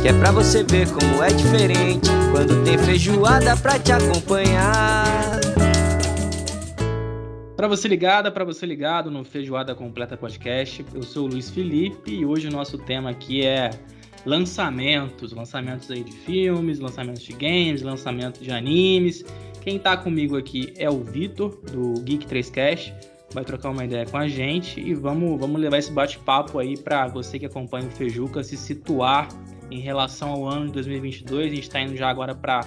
Que é pra você ver como é diferente. Quando tem feijoada pra te acompanhar. Para você ligada, para você ligado no Feijoada Completa Podcast, eu sou o Luiz Felipe e hoje o nosso tema aqui é lançamentos, lançamentos aí de filmes, lançamentos de games, lançamentos de animes. Quem tá comigo aqui é o Vitor do Geek 3Cast, vai trocar uma ideia com a gente e vamos, vamos levar esse bate-papo aí para você que acompanha o Feijuca se situar em relação ao ano de 2022. A gente está indo já agora para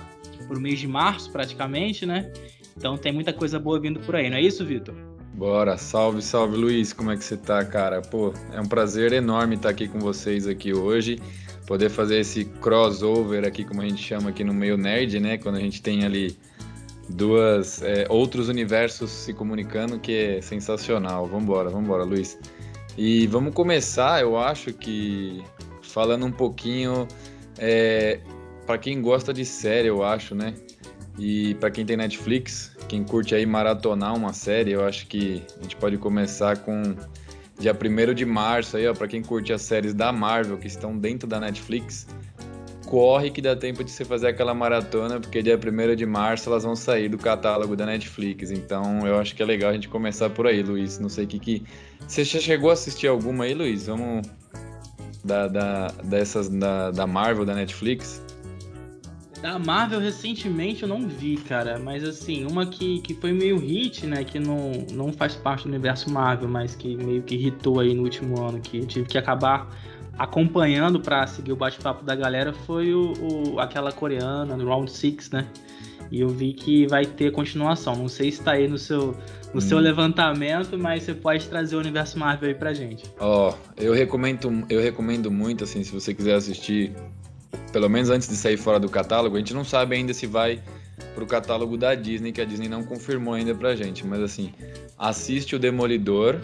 o mês de março praticamente, né? Então tem muita coisa boa vindo por aí, não é isso, Vitor? Bora, salve, salve Luiz, como é que você tá, cara? Pô, é um prazer enorme estar aqui com vocês aqui hoje, poder fazer esse crossover aqui, como a gente chama aqui no meio nerd, né? Quando a gente tem ali duas é, outros universos se comunicando, que é sensacional. Vambora, vambora, Luiz. E vamos começar, eu acho que falando um pouquinho é, para quem gosta de série, eu acho, né? E para quem tem Netflix, quem curte aí maratonar uma série, eu acho que a gente pode começar com dia 1 de março aí, ó, para quem curte as séries da Marvel que estão dentro da Netflix, corre que dá tempo de você fazer aquela maratona, porque dia 1 de março elas vão sair do catálogo da Netflix. Então eu acho que é legal a gente começar por aí, Luiz. Não sei o que que. Você já chegou a assistir alguma aí, Luiz? Vamos. Da, da, dessas da, da Marvel, da Netflix? Da Marvel, recentemente eu não vi, cara. Mas assim, uma que, que foi meio hit, né? Que não, não faz parte do universo Marvel, mas que meio que hitou aí no último ano, que eu tive que acabar acompanhando para seguir o bate-papo da galera, foi o, o, aquela coreana, no Round 6, né? E eu vi que vai ter continuação. Não sei se tá aí no seu, no hum. seu levantamento, mas você pode trazer o universo Marvel aí pra gente. Ó, oh, eu recomendo, eu recomendo muito, assim, se você quiser assistir pelo menos antes de sair fora do catálogo, a gente não sabe ainda se vai pro catálogo da Disney, que a Disney não confirmou ainda pra gente, mas assim, assiste o Demolidor.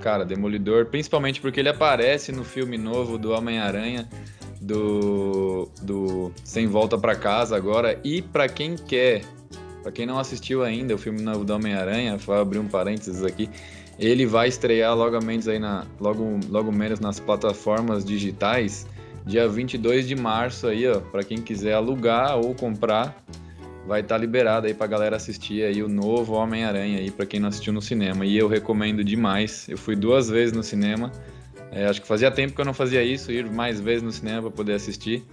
Cara, Demolidor, principalmente porque ele aparece no filme novo do Homem-Aranha, do, do Sem Volta para Casa agora. E para quem quer, para quem não assistiu ainda o filme novo do Homem-Aranha, vou abrir um parênteses aqui, ele vai estrear logo menos aí na, logo, logo menos nas plataformas digitais dia 22 de março aí, ó, para quem quiser alugar ou comprar, vai estar tá liberado aí pra galera assistir aí o novo Homem-Aranha aí para quem não assistiu no cinema. E eu recomendo demais. Eu fui duas vezes no cinema. É, acho que fazia tempo que eu não fazia isso, ir mais vezes no cinema para poder assistir.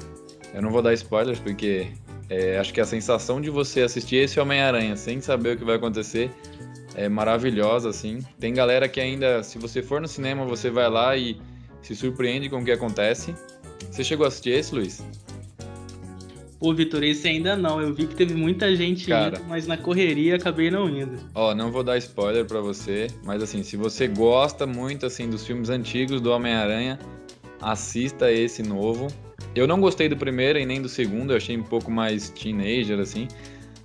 Eu não vou dar spoilers porque é, acho que a sensação de você assistir esse Homem-Aranha sem saber o que vai acontecer é maravilhosa, assim. Tem galera que ainda, se você for no cinema, você vai lá e se surpreende com o que acontece. Você chegou a assistir esse, Luiz? Pô, Vitor, esse ainda não. Eu vi que teve muita gente Cara, indo, mas na correria acabei não indo. Ó, não vou dar spoiler para você, mas assim, se você gosta muito assim dos filmes antigos do Homem-Aranha, assista esse novo. Eu não gostei do primeiro e nem do segundo, eu achei um pouco mais teenager assim,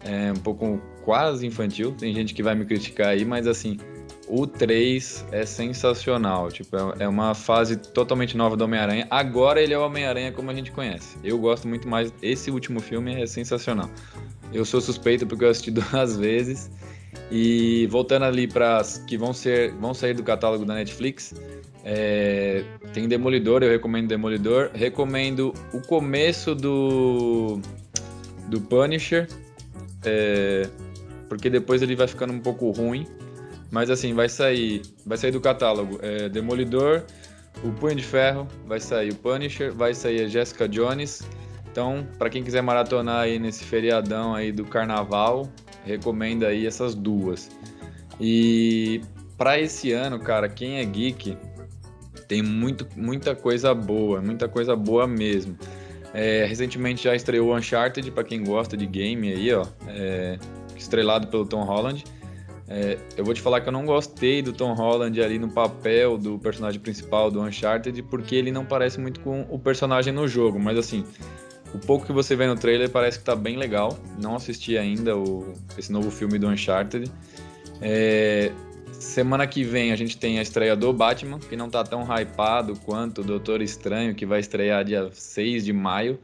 é um pouco quase infantil. Tem gente que vai me criticar aí, mas assim, o 3 é sensacional. Tipo, é, é uma fase totalmente nova do Homem-Aranha. Agora ele é o Homem-Aranha como a gente conhece. Eu gosto muito mais. Esse último filme é sensacional. Eu sou suspeito porque eu assisti duas vezes. E voltando ali para as que vão ser vão sair do catálogo da Netflix, é, tem Demolidor, eu recomendo Demolidor. Recomendo o começo do do Punisher, é, porque depois ele vai ficando um pouco ruim. Mas assim, vai sair, vai sair do catálogo é, Demolidor, o Punho de Ferro, vai sair o Punisher, vai sair a Jessica Jones. Então, para quem quiser maratonar aí nesse feriadão aí do carnaval, recomendo aí essas duas. E para esse ano, cara, quem é geek tem muito, muita coisa boa, muita coisa boa mesmo. É, recentemente já estreou Uncharted para quem gosta de game aí, ó, é, estrelado pelo Tom Holland. É, eu vou te falar que eu não gostei do Tom Holland ali no papel do personagem principal do Uncharted, porque ele não parece muito com o personagem no jogo, mas assim, O pouco que você vê no trailer parece que tá bem legal. Não assisti ainda o, esse novo filme do Uncharted. É, semana que vem a gente tem a estreia do Batman, que não tá tão hypado quanto o Doutor Estranho, que vai estrear dia 6 de maio.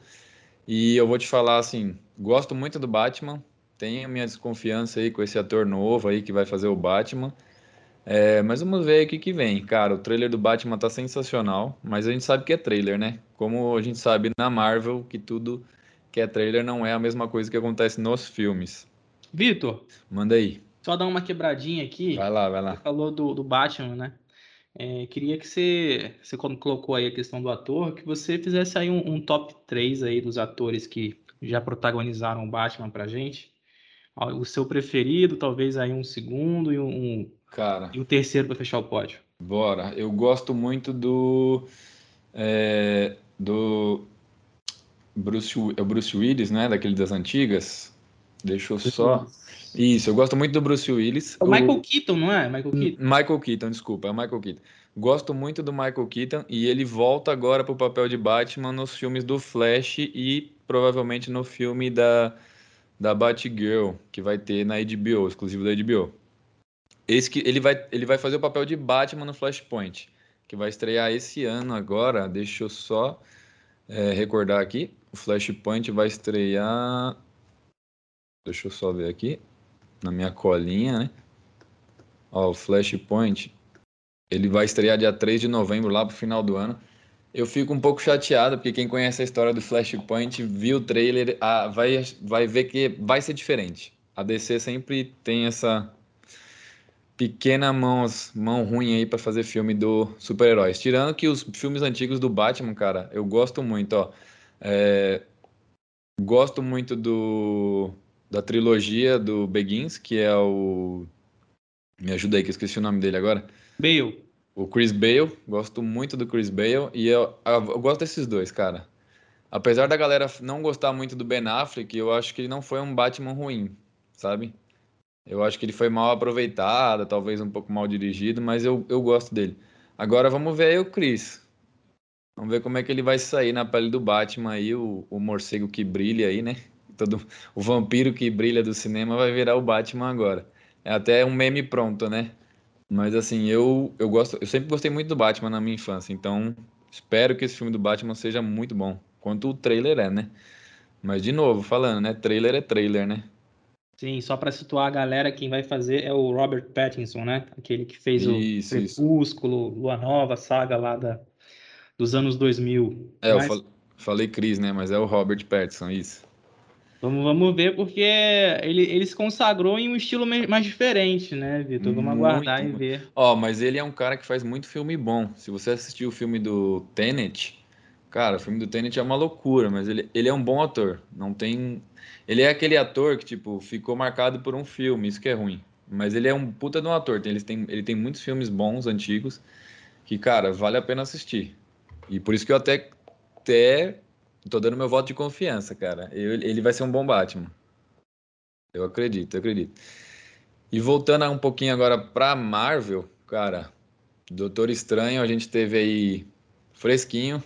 E eu vou te falar assim, gosto muito do Batman, tenho minha desconfiança aí com esse ator novo aí que vai fazer o Batman. É, mas vamos ver o que, que vem. Cara, o trailer do Batman tá sensacional, mas a gente sabe que é trailer, né? Como a gente sabe na Marvel que tudo que é trailer não é a mesma coisa que acontece nos filmes. Vitor, manda aí. Só dar uma quebradinha aqui. Vai lá, vai lá. Você falou do, do Batman, né? É, queria que você, você, colocou aí a questão do ator, que você fizesse aí um, um top 3 aí dos atores que já protagonizaram o Batman pra gente. O seu preferido, talvez aí um segundo e um, Cara. E o terceiro para fechar o pódio. Bora. Eu gosto muito do. É, do. Bruce, é o Bruce Willis, né? Daquele das antigas. Deixa eu só. Isso, eu gosto muito do Bruce Willis. É o Michael Keaton, não é? Michael Keaton. Michael Keaton, desculpa, é o Michael Keaton. Gosto muito do Michael Keaton e ele volta agora pro papel de Batman nos filmes do Flash e provavelmente no filme da, da Batgirl, que vai ter na HBO, exclusivo da HBO. Esse que ele vai, ele vai fazer o papel de Batman no Flashpoint, que vai estrear esse ano agora. Deixa eu só é, recordar aqui. O Flashpoint vai estrear. Deixa eu só ver aqui. Na minha colinha, né? Ó, o Flashpoint. Ele vai estrear dia 3 de novembro, lá pro final do ano. Eu fico um pouco chateado, porque quem conhece a história do Flashpoint viu o trailer, vai, vai ver que vai ser diferente. A DC sempre tem essa pequena mãos, mão ruim aí para fazer filme do super-heróis. Tirando que os filmes antigos do Batman, cara, eu gosto muito, ó. É, gosto muito do da trilogia do Begins, que é o me ajuda aí que eu esqueci o nome dele agora. Bale. O Chris Bale, gosto muito do Chris Bale e eu, eu gosto desses dois, cara. Apesar da galera não gostar muito do Ben Affleck, eu acho que ele não foi um Batman ruim, sabe? Eu acho que ele foi mal aproveitado, talvez um pouco mal dirigido, mas eu, eu gosto dele. Agora vamos ver aí o Chris. Vamos ver como é que ele vai sair na pele do Batman aí, o, o morcego que brilha aí, né? Todo, o vampiro que brilha do cinema vai virar o Batman agora. É até um meme pronto, né? Mas assim, eu, eu gosto, eu sempre gostei muito do Batman na minha infância, então espero que esse filme do Batman seja muito bom, quanto o trailer é, né? Mas de novo, falando, né? Trailer é trailer, né? Sim, só para situar a galera, quem vai fazer é o Robert Pattinson, né? Aquele que fez isso, o Crepúsculo. Lua Nova, saga lá da, dos anos 2000. É, Mas... eu falei Cris, né? Mas é o Robert Pattinson, isso. Vamos, vamos ver, porque ele, ele se consagrou em um estilo mais diferente, né, Vitor? Vamos muito, aguardar e ver. Ó, mas ele é um cara que faz muito filme bom. Se você assistiu o filme do Tenet, cara, o filme do Tenet é uma loucura, mas ele, ele é um bom ator. Não tem ele é aquele ator que, tipo, ficou marcado por um filme, isso que é ruim. Mas ele é um puta de um ator. Ele tem, ele tem muitos filmes bons, antigos, que, cara, vale a pena assistir. E por isso que eu até, até tô dando meu voto de confiança, cara. Eu, ele vai ser um bom Batman. Eu acredito, eu acredito. E voltando um pouquinho agora pra Marvel, cara, Doutor Estranho, a gente teve aí fresquinho,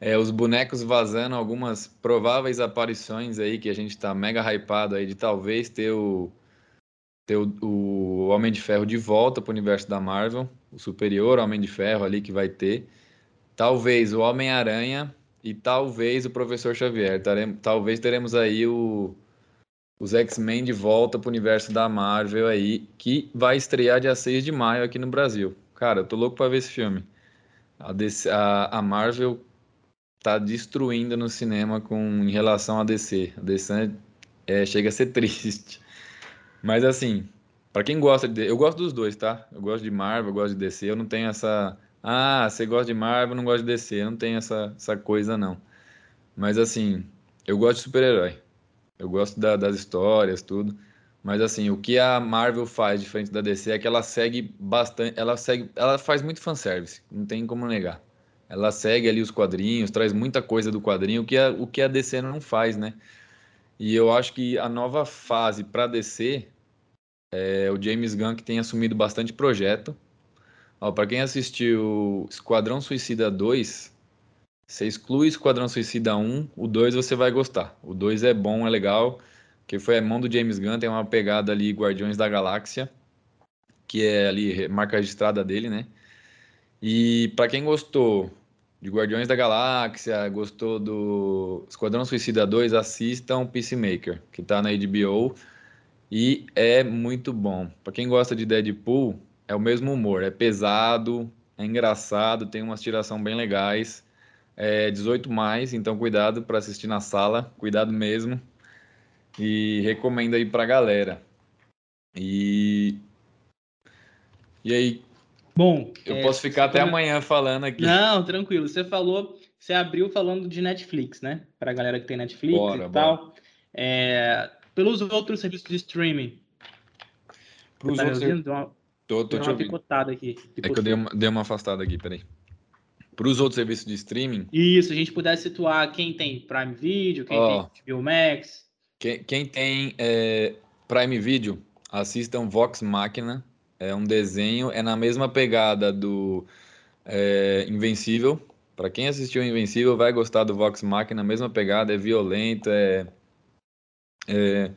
é, os bonecos vazando algumas prováveis aparições aí que a gente tá mega hypado aí de talvez ter o, ter o, o Homem de Ferro de volta pro universo da Marvel, o superior Homem de Ferro ali que vai ter. Talvez o Homem-Aranha e talvez o Professor Xavier. Talvez teremos aí o, os X-Men de volta pro universo da Marvel aí, que vai estrear dia 6 de maio aqui no Brasil. Cara, eu tô louco pra ver esse filme. A, DC, a, a Marvel tá destruindo no cinema com em relação a DC. A DC é, chega a ser triste. Mas assim, para quem gosta de, eu gosto dos dois, tá? Eu gosto de Marvel, eu gosto de DC. Eu não tenho essa, ah, você gosta de Marvel, não gosta de DC. Eu não tenho essa, essa coisa não. Mas assim, eu gosto de super-herói. Eu gosto da, das histórias, tudo. Mas assim, o que a Marvel faz diferente da DC é que ela segue bastante, ela segue, ela faz muito fanservice, não tem como negar. Ela segue ali os quadrinhos, traz muita coisa do quadrinho, o que a, o que a DC não faz, né? E eu acho que a nova fase para DC é o James Gunn que tem assumido bastante projeto. Para quem assistiu Esquadrão Suicida 2, Você exclui Esquadrão Suicida 1, o 2 você vai gostar. O 2 é bom, é legal, que foi a mão do James Gunn, tem uma pegada ali Guardiões da Galáxia, que é ali marca registrada dele, né? E para quem gostou de Guardiões da Galáxia, gostou do Esquadrão Suicida 2, assistam Peacemaker, que tá na HBO e é muito bom. Para quem gosta de Deadpool, é o mesmo humor, é pesado, é engraçado, tem umas tiração bem legais. É 18 mais, então cuidado para assistir na sala, cuidado mesmo. E recomendo aí pra galera. E E aí, Bom, eu é, posso ficar até come- amanhã falando aqui. Não, tranquilo. Você falou, você abriu falando de Netflix, né? Pra galera que tem Netflix Bora, e tal. É, pelos outros serviços de streaming. Pros tá outros, tô, tô te uma ouvindo. picotada aqui. É que eu dei uma, dei uma afastada aqui, peraí. Para os outros serviços de streaming, Isso, a gente pudesse situar quem tem Prime Video, quem Ó. tem HBO Max. quem, quem tem é, Prime Video, assistam Vox Machina. É um desenho, é na mesma pegada do é, Invencível. Para quem assistiu Invencível, vai gostar do Vox Machina, mesma pegada, é violento, é, é,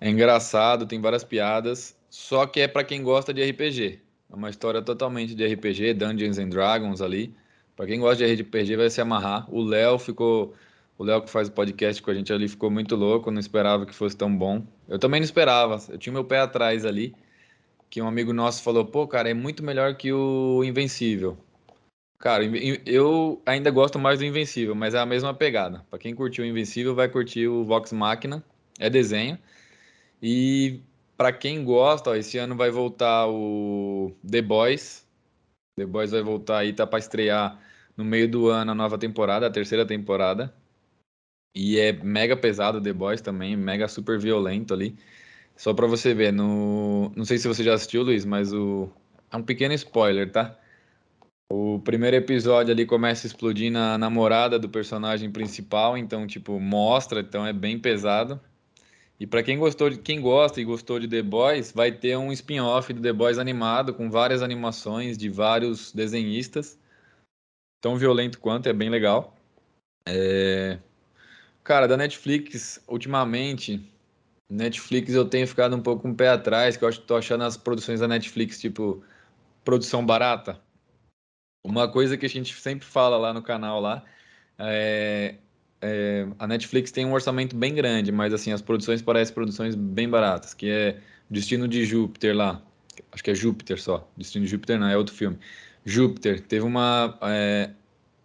é engraçado, tem várias piadas. Só que é para quem gosta de RPG. É uma história totalmente de RPG, Dungeons and Dragons ali. Para quem gosta de RPG, vai se amarrar. O Léo ficou. O Léo que faz o podcast com a gente ali ficou muito louco, não esperava que fosse tão bom. Eu também não esperava, eu tinha meu pé atrás ali, que um amigo nosso falou, pô, cara, é muito melhor que o Invencível. Cara, eu ainda gosto mais do Invencível, mas é a mesma pegada. Para quem curtiu o Invencível, vai curtir o Vox Machina, é desenho. E para quem gosta, ó, esse ano vai voltar o The Boys. The Boys vai voltar aí, tá para estrear no meio do ano a nova temporada, a terceira temporada. E é mega pesado The Boys também, mega super violento ali. Só pra você ver, no... não sei se você já assistiu, Luiz, mas o... é um pequeno spoiler, tá? O primeiro episódio ali começa a explodir na namorada do personagem principal, então, tipo, mostra, então é bem pesado. E pra quem gostou de quem gosta e gostou de The Boys, vai ter um spin-off do The Boys animado com várias animações de vários desenhistas. Tão violento quanto, é bem legal. É, Cara, da Netflix, ultimamente, Netflix eu tenho ficado um pouco com o pé atrás, que eu acho que tô achando as produções da Netflix, tipo, produção barata. Uma coisa que a gente sempre fala lá no canal lá, é, é, a Netflix tem um orçamento bem grande, mas assim, as produções parecem produções bem baratas, que é Destino de Júpiter lá, acho que é Júpiter só, Destino de Júpiter não, é outro filme. Júpiter, teve uma, é,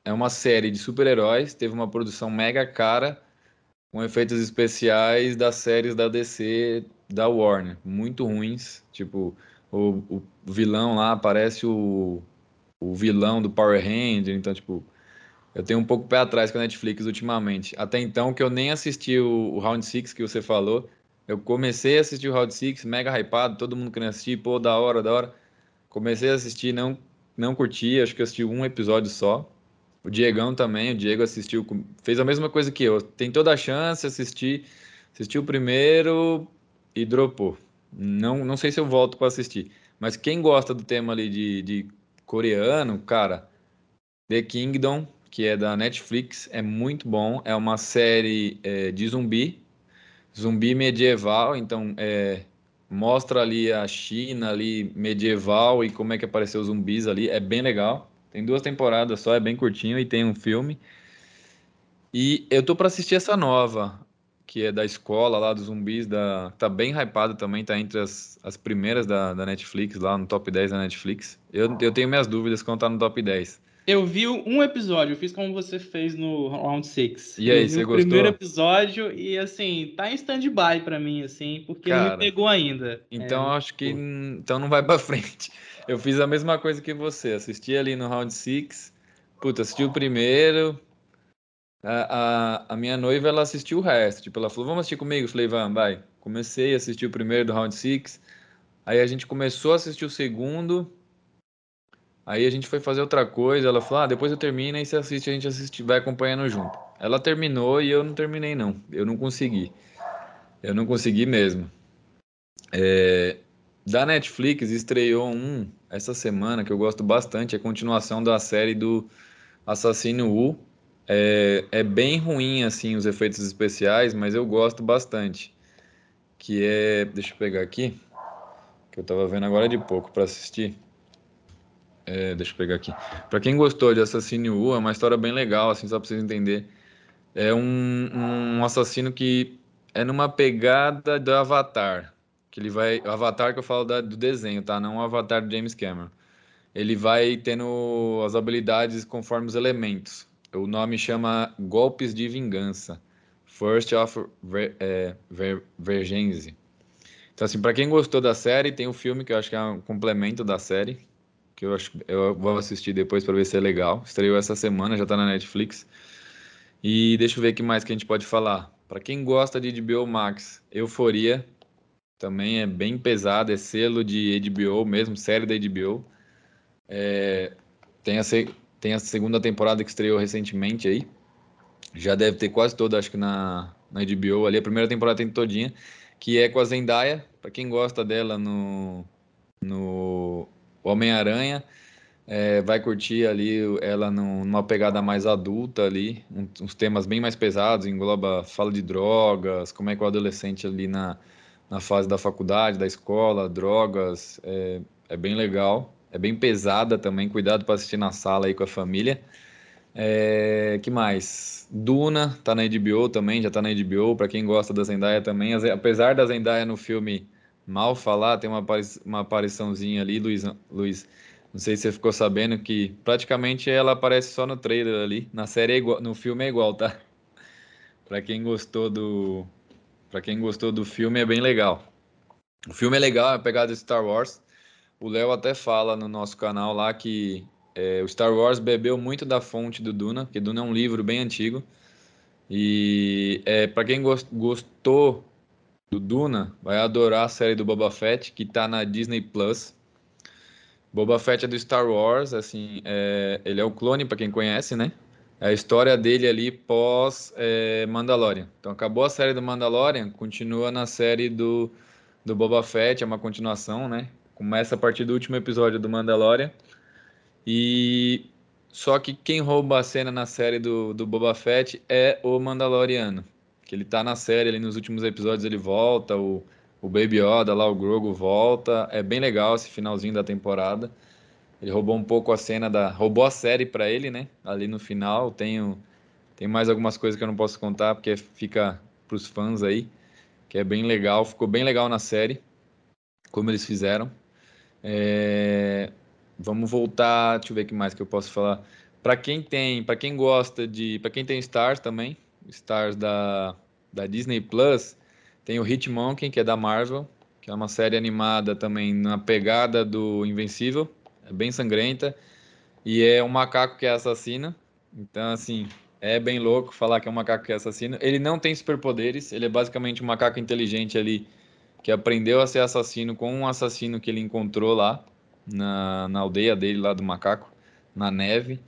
é uma série de super-heróis, teve uma produção mega cara, com efeitos especiais das séries da DC da Warner, muito ruins. Tipo, o, o vilão lá parece o, o vilão do Power Ranger, então, tipo, eu tenho um pouco pé atrás com a Netflix ultimamente. Até então, que eu nem assisti o, o Round 6 que você falou. Eu comecei a assistir o Round 6, mega hypado, todo mundo querendo assistir, pô, da hora, da hora. Comecei a assistir, não, não curti, acho que assisti um episódio só. O Diegão também, o Diego assistiu, fez a mesma coisa que eu. Tem toda a chance, assisti, assistiu o primeiro e dropou. Não, não sei se eu volto para assistir. Mas quem gosta do tema ali de, de coreano, cara, The Kingdom, que é da Netflix, é muito bom. É uma série é, de zumbi, zumbi medieval, então é, mostra ali a China ali medieval e como é que apareceu os zumbis ali. É bem legal. Tem duas temporadas só, é bem curtinho e tem um filme. E eu tô pra assistir essa nova, que é da escola lá dos zumbis, da... tá bem hypada também, tá entre as, as primeiras da, da Netflix, lá no top 10 da Netflix. Eu, eu tenho minhas dúvidas quanto tá no top 10. Eu vi um episódio, eu fiz como você fez no Round 6. E aí, eu vi você o primeiro gostou? episódio e, assim, tá em stand-by pra mim, assim, porque não Cara, me pegou ainda. Então É, acho que pô. então não vai pra frente. Eu fiz a mesma coisa que você, assisti ali no round 6. Puta, assisti o primeiro. A, a, a minha noiva ela assistiu o resto. Tipo, ela falou: "Vamos assistir comigo?" Eu falei: "Vamos, vai". Comecei a assistir o primeiro do round 6. Aí a gente começou a assistir o segundo. Aí a gente foi fazer outra coisa. Ela falou: "Ah, depois eu termino e você assiste, a gente assiste, vai acompanhando junto". Ela terminou e eu não terminei não. Eu não consegui. Eu não consegui mesmo. É, da Netflix estreou um essa semana que eu gosto bastante, é a continuação da série do Assassino Wu, É, é bem ruim, assim, os efeitos especiais, mas eu gosto bastante. Que é. Deixa eu pegar aqui. Que eu tava vendo agora de pouco para assistir. É, deixa eu pegar aqui. Para quem gostou de Assassino U, é uma história bem legal, assim, só pra vocês entenderem. É um, um assassino que é numa pegada do Avatar. Que ele vai. O Avatar que eu falo da, do desenho, tá? Não o Avatar do James Cameron. Ele vai tendo as habilidades conforme os elementos. O nome chama Golpes de Vingança. First of Ver, é, Ver. Então, assim, para quem gostou da série, tem o um filme que eu acho que é um complemento da série, que eu acho eu vou assistir depois para ver se é legal. Estreou essa semana, já tá na Netflix. E deixa eu ver o que mais que a gente pode falar. Para quem gosta de HBO Max, Euforia também é bem pesado, é selo de HBO mesmo, série da HBO. É, tem, a, tem a segunda temporada que estreou recentemente aí. Já deve ter quase toda, acho que na, na HBO ali. A primeira temporada tem todinha, que é com a Zendaya. Para quem gosta dela no, no Homem-Aranha, é, vai curtir ali ela numa pegada mais adulta ali, uns temas bem mais pesados, engloba fala de drogas, como é que o adolescente ali na, na fase da faculdade, da escola, drogas, é, é bem legal, é bem pesada também, cuidado para assistir na sala aí com a família. É, que mais? Duna tá na HBO também, já tá na HBO, para quem gosta da Zendaya também, apesar da Zendaya no filme mal falar, tem uma, uma apariçãozinha ali, Luiz, Luiz não sei se você ficou sabendo que praticamente ela aparece só no trailer ali. Na série é igual, no filme é igual, tá? Para quem gostou do para quem gostou do filme é bem legal. O filme é legal, é pegado de Star Wars. O Léo até fala no nosso canal lá que é, o Star Wars bebeu muito da fonte do Duna, porque Duna é um livro bem antigo. E é, para quem gostou do Duna, vai adorar a série do Boba Fett, que tá na Disney Plus. Boba Fett é do Star Wars, assim, é, ele é o clone para quem conhece, né? É a história dele ali pós é, Mandalorian. Então acabou a série do Mandalorian, continua na série do, do Boba Fett, é uma continuação, né? Começa a partir do último episódio do Mandalorian. E só que quem rouba a cena na série do, do Boba Fett é o Mandaloriano. Que ele tá na série ali nos últimos episódios, ele volta, o o Baby Yoda lá, o Grogu volta. É bem legal esse finalzinho da temporada. Ele roubou um pouco a cena da. roubou a série para ele, né? Ali no final. Tenho, tem mais algumas coisas que eu não posso contar, porque fica pros fãs aí. Que é bem legal. Ficou bem legal na série. Como eles fizeram. É... Vamos voltar. Deixa eu ver o que mais que eu posso falar. Para quem tem. para quem gosta de. para quem tem Stars também. Stars da, da Disney Plus tem o Hitmonkey, que é da Marvel, que é uma série animada também na pegada do Invencível, é bem sangrenta, e é um macaco que é assassino. Então, assim, é bem louco falar que é um macaco que é assassino. Ele não tem superpoderes, ele é basicamente um macaco inteligente ali que aprendeu a ser assassino com um assassino que ele encontrou lá na, na aldeia dele, lá do macaco, na neve.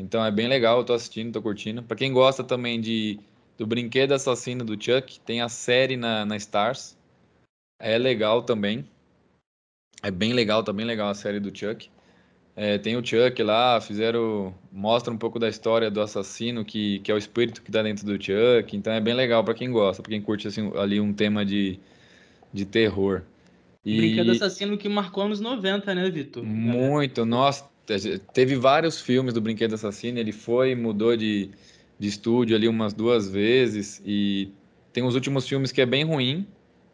Então é bem legal, eu tô assistindo, tô curtindo. Para quem gosta também de do Brinquedo Assassino do Chuck. Tem a série na, na Stars. É legal também. É bem legal, também tá legal a série do Chuck. É, tem o Chuck lá, fizeram. Mostra um pouco da história do assassino, que, que é o espírito que tá dentro do Chuck. Então é bem legal para quem gosta, para quem curte assim, ali um tema de, de terror. E... Brinquedo Assassino que marcou anos 90, né, Vitor? Muito, nossa. Teve vários filmes do Brinquedo Assassino, ele foi, mudou de, de estúdio ali umas duas vezes e tem os últimos filmes que é bem ruim.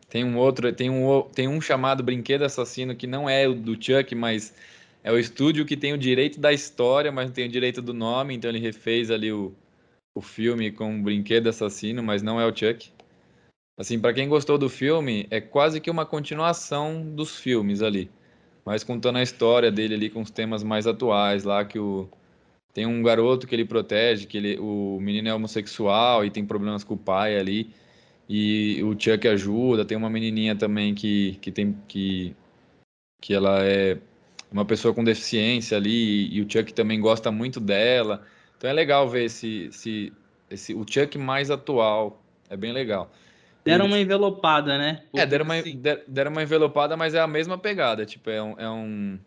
Tem um outro, tem um, tem um chamado Brinquedo Assassino que não é o do Chuck, mas é o estúdio que tem o direito da história, mas não tem o direito do nome, então ele refez ali o, o filme com um Brinquedo Assassino, mas não é o Chuck. Assim, para quem gostou do filme, é quase que uma continuação dos filmes ali, mas contando a história dele ali com os temas mais atuais lá que o tem um garoto que ele protege, que ele, o menino é homossexual e tem problemas com o pai ali. E o Chuck ajuda, tem uma menininha também que, que tem que que ela é uma pessoa com deficiência ali e o Chuck também gosta muito dela. Então é legal ver esse, esse, esse o Chuck mais atual. É bem legal. Deram uma envelopada, né? é, deram uma, assim. deram uma envelopada, mas é a mesma pegada. Tipo, é um, é um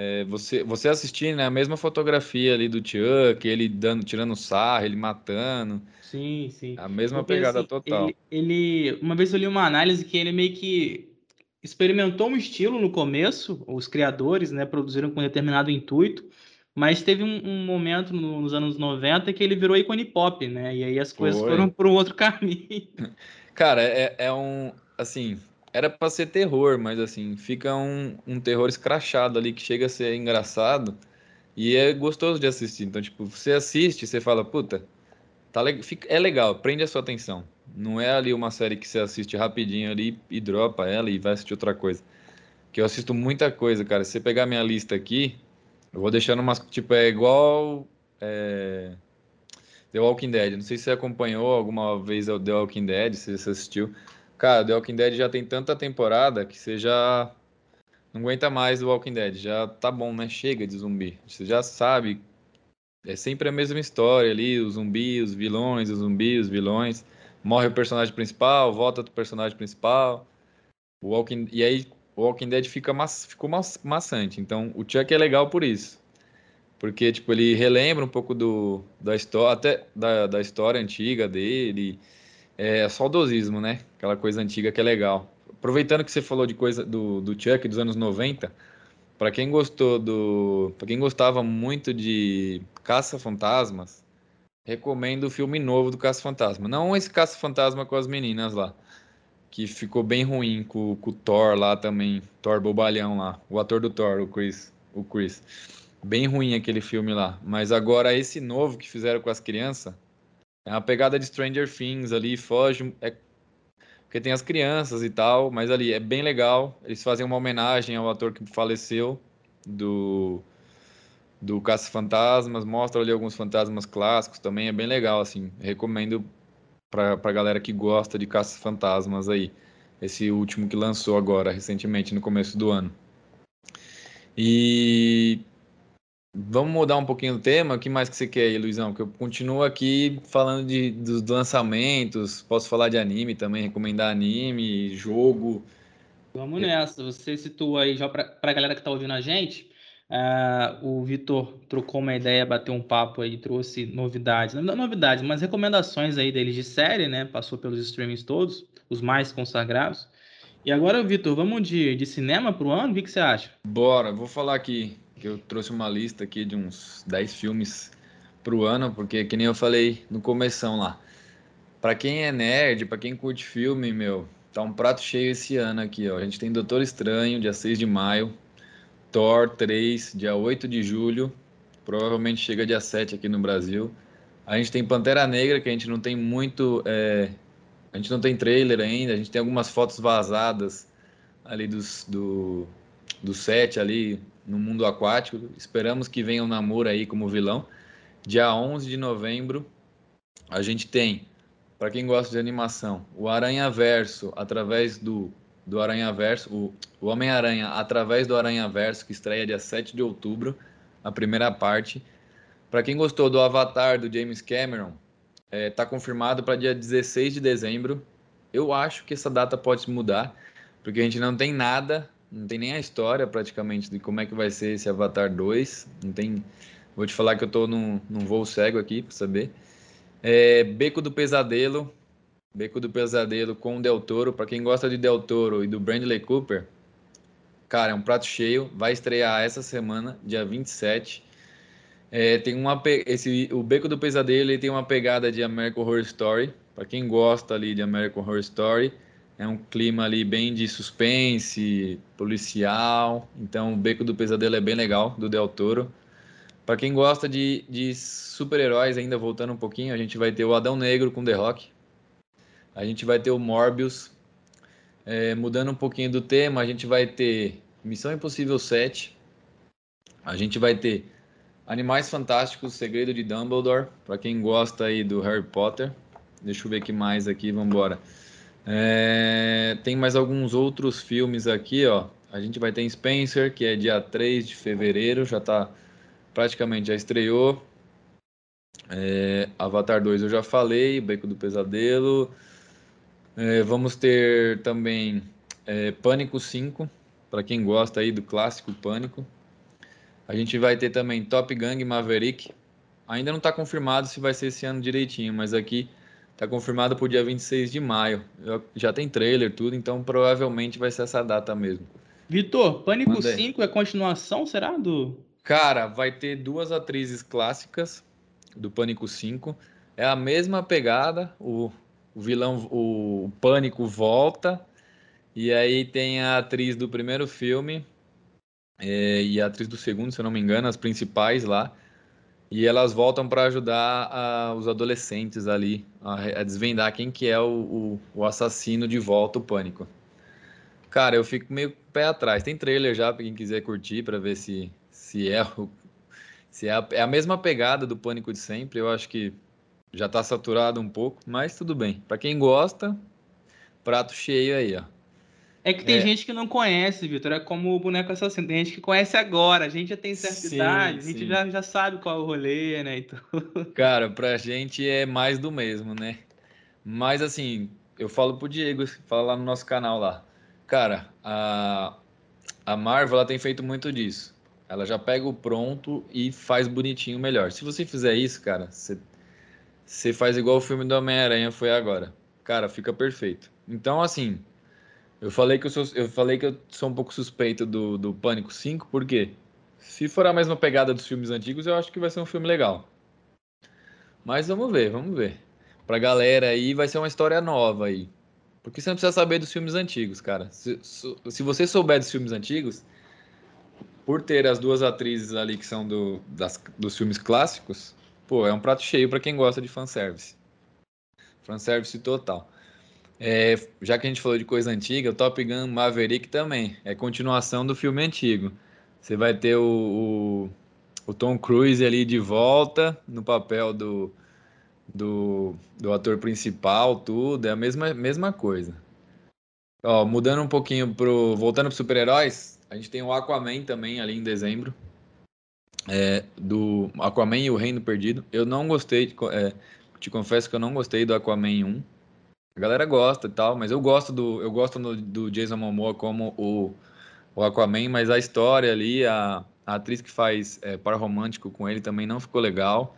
é, você, você assistir né, a mesma fotografia ali do Chuck, ele dando, tirando sarro, ele matando. Sim, sim. A mesma Porque, pegada assim, total. Ele, ele, uma vez eu li uma análise que ele meio que experimentou um estilo no começo, os criadores, né, produziram com um determinado intuito, mas teve um, um momento no, nos anos 90 que ele virou ícone pop, né? E aí as coisas Foi. foram para um outro caminho. Cara, é, é um. Assim, era para ser terror, mas assim, fica um, um terror escrachado ali que chega a ser engraçado e é gostoso de assistir. Então, tipo, você assiste, você fala, puta, tá le é legal, prende a sua atenção. Não é ali uma série que você assiste rapidinho ali e dropa ela e vai assistir outra coisa. Que eu assisto muita coisa, cara. Se você pegar minha lista aqui, eu vou deixando umas. Tipo, é igual. É... The Walking Dead. Não sei se você acompanhou alguma vez o The Walking Dead, se você assistiu. Cara, The Walking Dead já tem tanta temporada que você já não aguenta mais The Walking Dead. Já tá bom, né? Chega de zumbi. Você já sabe. É sempre a mesma história ali, os zumbis, os vilões, os zumbis, os vilões. Morre o personagem principal, volta do personagem principal. O Walking... E aí o Walking Dead fica ma... ficou ma... maçante. Então o Chuck é legal por isso. Porque, tipo, ele relembra um pouco do, da história, até da, da história antiga dele é, saudosismo, né? Aquela coisa antiga que é legal. Aproveitando que você falou de coisa do, do Chuck dos anos 90, para quem gostou do, para quem gostava muito de Caça Fantasmas, recomendo o filme novo do Caça Fantasma. Não esse Caça Fantasma com as meninas lá, que ficou bem ruim com, com o Thor lá também, Thor bobalhão lá, o ator do Thor, o Chris, o Chris. Bem ruim aquele filme lá. Mas agora esse novo que fizeram com as crianças, é uma pegada de Stranger Things ali, foge. É, porque tem as crianças e tal, mas ali é bem legal. Eles fazem uma homenagem ao ator que faleceu do do Caça Fantasmas, mostra ali alguns fantasmas clássicos também, é bem legal assim. Recomendo para a galera que gosta de Caça Fantasmas aí. Esse último que lançou agora recentemente no começo do ano. E Vamos mudar um pouquinho o tema. O que mais que você quer aí, Luizão? Que eu continuo aqui falando de, dos lançamentos. Posso falar de anime também, recomendar anime, jogo. Vamos nessa. Você citou aí, já para a galera que está ouvindo a gente, uh, o Vitor trocou uma ideia, bateu um papo aí, trouxe novidades. Não novidades, mas recomendações aí deles de série, né? Passou pelos streamings todos, os mais consagrados. E agora, Vitor, vamos de, de cinema para o ano? O que, que você acha? Bora, vou falar aqui que eu trouxe uma lista aqui de uns 10 filmes pro ano, porque que nem eu falei no começão lá. Para quem é nerd, para quem curte filme, meu, tá um prato cheio esse ano aqui, ó. A gente tem Doutor Estranho, dia 6 de maio, Thor 3, dia 8 de julho, provavelmente chega dia 7 aqui no Brasil. A gente tem Pantera Negra, que a gente não tem muito. É... A gente não tem trailer ainda, a gente tem algumas fotos vazadas ali dos, do, do set ali, no mundo aquático. Esperamos que venha o Namor aí como vilão. Dia 11 de novembro, a gente tem, para quem gosta de animação, o Aranha Verso, através do, do Aranha Verso, o, o Homem-Aranha, através do Aranha Verso, que estreia dia 7 de outubro, a primeira parte. Para quem gostou do Avatar do James Cameron, é, tá confirmado para dia 16 de dezembro. Eu acho que essa data pode mudar, porque a gente não tem nada não tem nem a história praticamente de como é que vai ser esse Avatar 2. Não tem. Vou te falar que eu tô num, num voo cego aqui para saber. É, Beco do Pesadelo. Beco do Pesadelo com o Del Toro. Para quem gosta de Del Toro e do Brandley Cooper, cara, é um prato cheio. Vai estrear essa semana, dia 27. É, tem uma esse o Beco do Pesadelo ele tem uma pegada de American Horror Story. Para quem gosta ali de American Horror Story, é um clima ali bem de suspense, policial. Então, o Beco do Pesadelo é bem legal, do Del Toro. Para quem gosta de, de super-heróis, ainda voltando um pouquinho, a gente vai ter o Adão Negro com The Rock. A gente vai ter o Morbius. É, mudando um pouquinho do tema, a gente vai ter Missão Impossível 7. A gente vai ter Animais Fantásticos, Segredo de Dumbledore. Para quem gosta aí do Harry Potter. Deixa eu ver que mais aqui, vamos embora. É, tem mais alguns outros filmes aqui, ó. A gente vai ter Spencer, que é dia 3 de fevereiro, já tá praticamente já estreou. É, Avatar 2 eu já falei, Beco do Pesadelo. É, vamos ter também é, Pânico 5, para quem gosta aí do clássico Pânico. A gente vai ter também Top Gun Maverick. Ainda não está confirmado se vai ser esse ano direitinho, mas aqui está confirmado para o dia 26 de maio. Já tem trailer, tudo, então provavelmente vai ser essa data mesmo. Vitor, Pânico Mandei. 5 é continuação, será? Do... Cara, vai ter duas atrizes clássicas do Pânico 5. É a mesma pegada, o, o vilão, o Pânico volta, e aí tem a atriz do primeiro filme é, e a atriz do segundo, se eu não me engano, as principais lá. E elas voltam para ajudar a, os adolescentes ali a, a, desvendar quem que é o, o, o, assassino de volta, o Pânico. Cara, eu fico meio pé atrás. Tem trailer já para quem quiser curtir para ver se, se é o, se é a, é a mesma pegada do Pânico de sempre. Eu acho que já está saturado um pouco, mas tudo bem. Para quem gosta, prato cheio aí, ó. É que tem é. gente que não conhece, Vitor. É como o boneco assassino. Tem gente que conhece agora. A gente já tem certa sim, idade, a gente já, já sabe qual é o rolê, né? Então... Cara, pra gente é mais do mesmo, né? Mas assim, eu falo pro Diego, fala lá no nosso canal lá. Cara, a, a Marvel ela tem feito muito disso. Ela já pega o pronto e faz bonitinho melhor. Se você fizer isso, cara, você, você faz igual o filme do Homem-Aranha foi agora. Cara, fica perfeito. Então, assim, eu falei que eu sou, eu falei que eu sou um pouco suspeito do, do Pânico 5, porque se for a mesma pegada dos filmes antigos, eu acho que vai ser um filme legal. Mas vamos ver, vamos ver. Pra galera aí vai ser uma história nova aí. Porque você não precisa saber dos filmes antigos, cara. Se, se você souber dos filmes antigos, por ter as duas atrizes ali que são do, das, dos filmes clássicos, pô, é um prato cheio para quem gosta de fanservice. Fanservice total. É, já que a gente falou de coisa antiga, o Top Gun Maverick também é continuação do filme antigo. Você vai ter o, o, o Tom Cruise ali de volta no papel do, do, do ator principal, tudo, é a mesma, mesma coisa. Ó, mudando um pouquinho pro. Voltando para super-heróis, a gente tem o Aquaman também ali em dezembro. É, do Aquaman e o Reino Perdido. Eu não gostei, é, te confesso que eu não gostei do Aquaman 1. A galera gosta e tal, mas eu gosto do, eu gosto do, do Jason Momoa como o, o Aquaman, mas a história ali, a, a atriz que faz é, par romântico com ele também não ficou legal.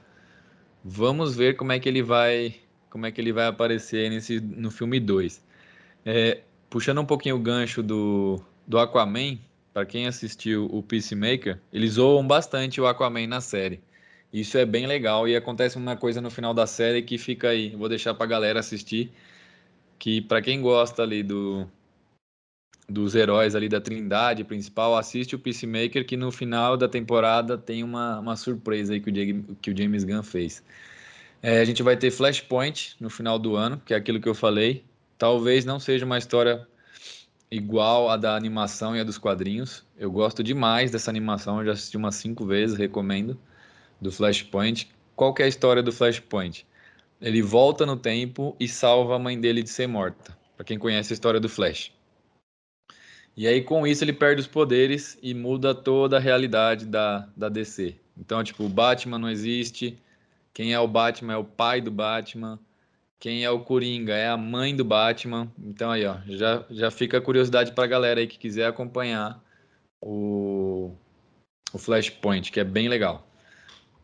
Vamos ver como é que ele vai, como é que ele vai aparecer nesse, no filme 2. É, puxando um pouquinho o gancho do, do Aquaman, para quem assistiu o Peacemaker, eles zoam bastante o Aquaman na série. Isso é bem legal e acontece uma coisa no final da série que fica aí. Vou deixar para a galera assistir que para quem gosta ali do dos heróis ali da Trindade principal, assiste o Peacemaker que no final da temporada tem uma, uma surpresa aí que o, que o James Gunn fez. É, a gente vai ter Flashpoint no final do ano, que é aquilo que eu falei. Talvez não seja uma história igual a da animação e a dos quadrinhos. Eu gosto demais dessa animação, eu já assisti umas cinco vezes, recomendo, do Flashpoint. Qual é a história do Flashpoint? Ele volta no tempo e salva a mãe dele de ser morta. Para quem conhece a história do Flash. E aí, com isso, ele perde os poderes e muda toda a realidade da, da DC. Então, tipo, o Batman não existe. Quem é o Batman é o pai do Batman. Quem é o Coringa é a mãe do Batman. Então, aí, ó, já, já fica a curiosidade pra galera aí que quiser acompanhar o, o Flashpoint, que é bem legal.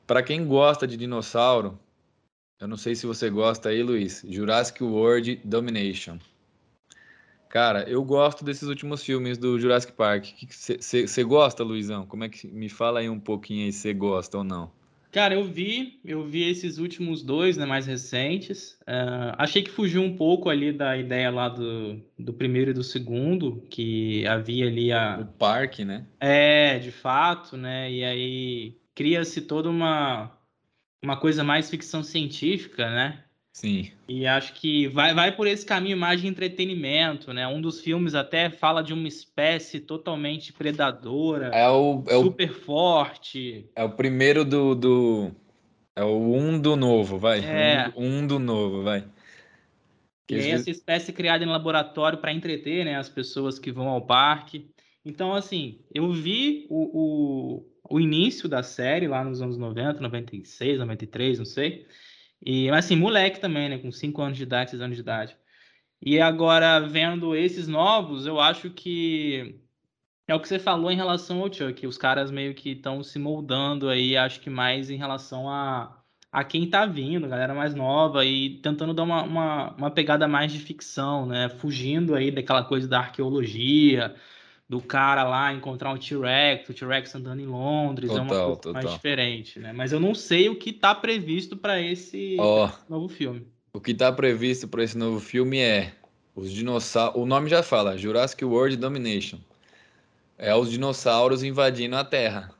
Para quem gosta de dinossauro, eu não sei se você gosta aí, Luiz. Jurassic World Domination. Cara, eu gosto desses últimos filmes do Jurassic Park. Você gosta, Luizão? Como é que me fala aí um pouquinho aí se você gosta ou não? Cara, eu vi, eu vi esses últimos dois, né, mais recentes. Uh, achei que fugiu um pouco ali da ideia lá do, do primeiro e do segundo, que havia ali a. O parque, né? É, de fato, né? E aí cria-se toda uma uma coisa mais ficção científica, né? Sim. E acho que vai, vai por esse caminho mais de entretenimento, né? Um dos filmes até fala de uma espécie totalmente predadora, é o, é super o, forte. É o primeiro do, do. É o um do novo, vai. É. Um, um do novo, vai. Que é essa espécie criada em laboratório para entreter né, as pessoas que vão ao parque. Então, assim, eu vi o, o o início da série, lá nos anos 90, 96, 93, não sei. E, mas assim, moleque também, né? Com 5 anos de idade, 6 anos de idade. E agora, vendo esses novos, eu acho que É o que você falou em relação ao Chuck. Os caras meio que estão se moldando aí, acho que mais em relação a, a quem tá vindo, galera mais nova, e tentando dar uma, uma, uma pegada mais de ficção, né? Fugindo aí daquela coisa da arqueologia, do cara lá encontrar um T-Rex, o T-Rex andando em Londres, total, é uma coisa total. mais diferente, né? Mas eu não sei o que tá previsto para esse oh, novo filme. O que tá previsto para esse novo filme é os dinossauros. O nome já fala, Jurassic World Domination. É os dinossauros invadindo a Terra.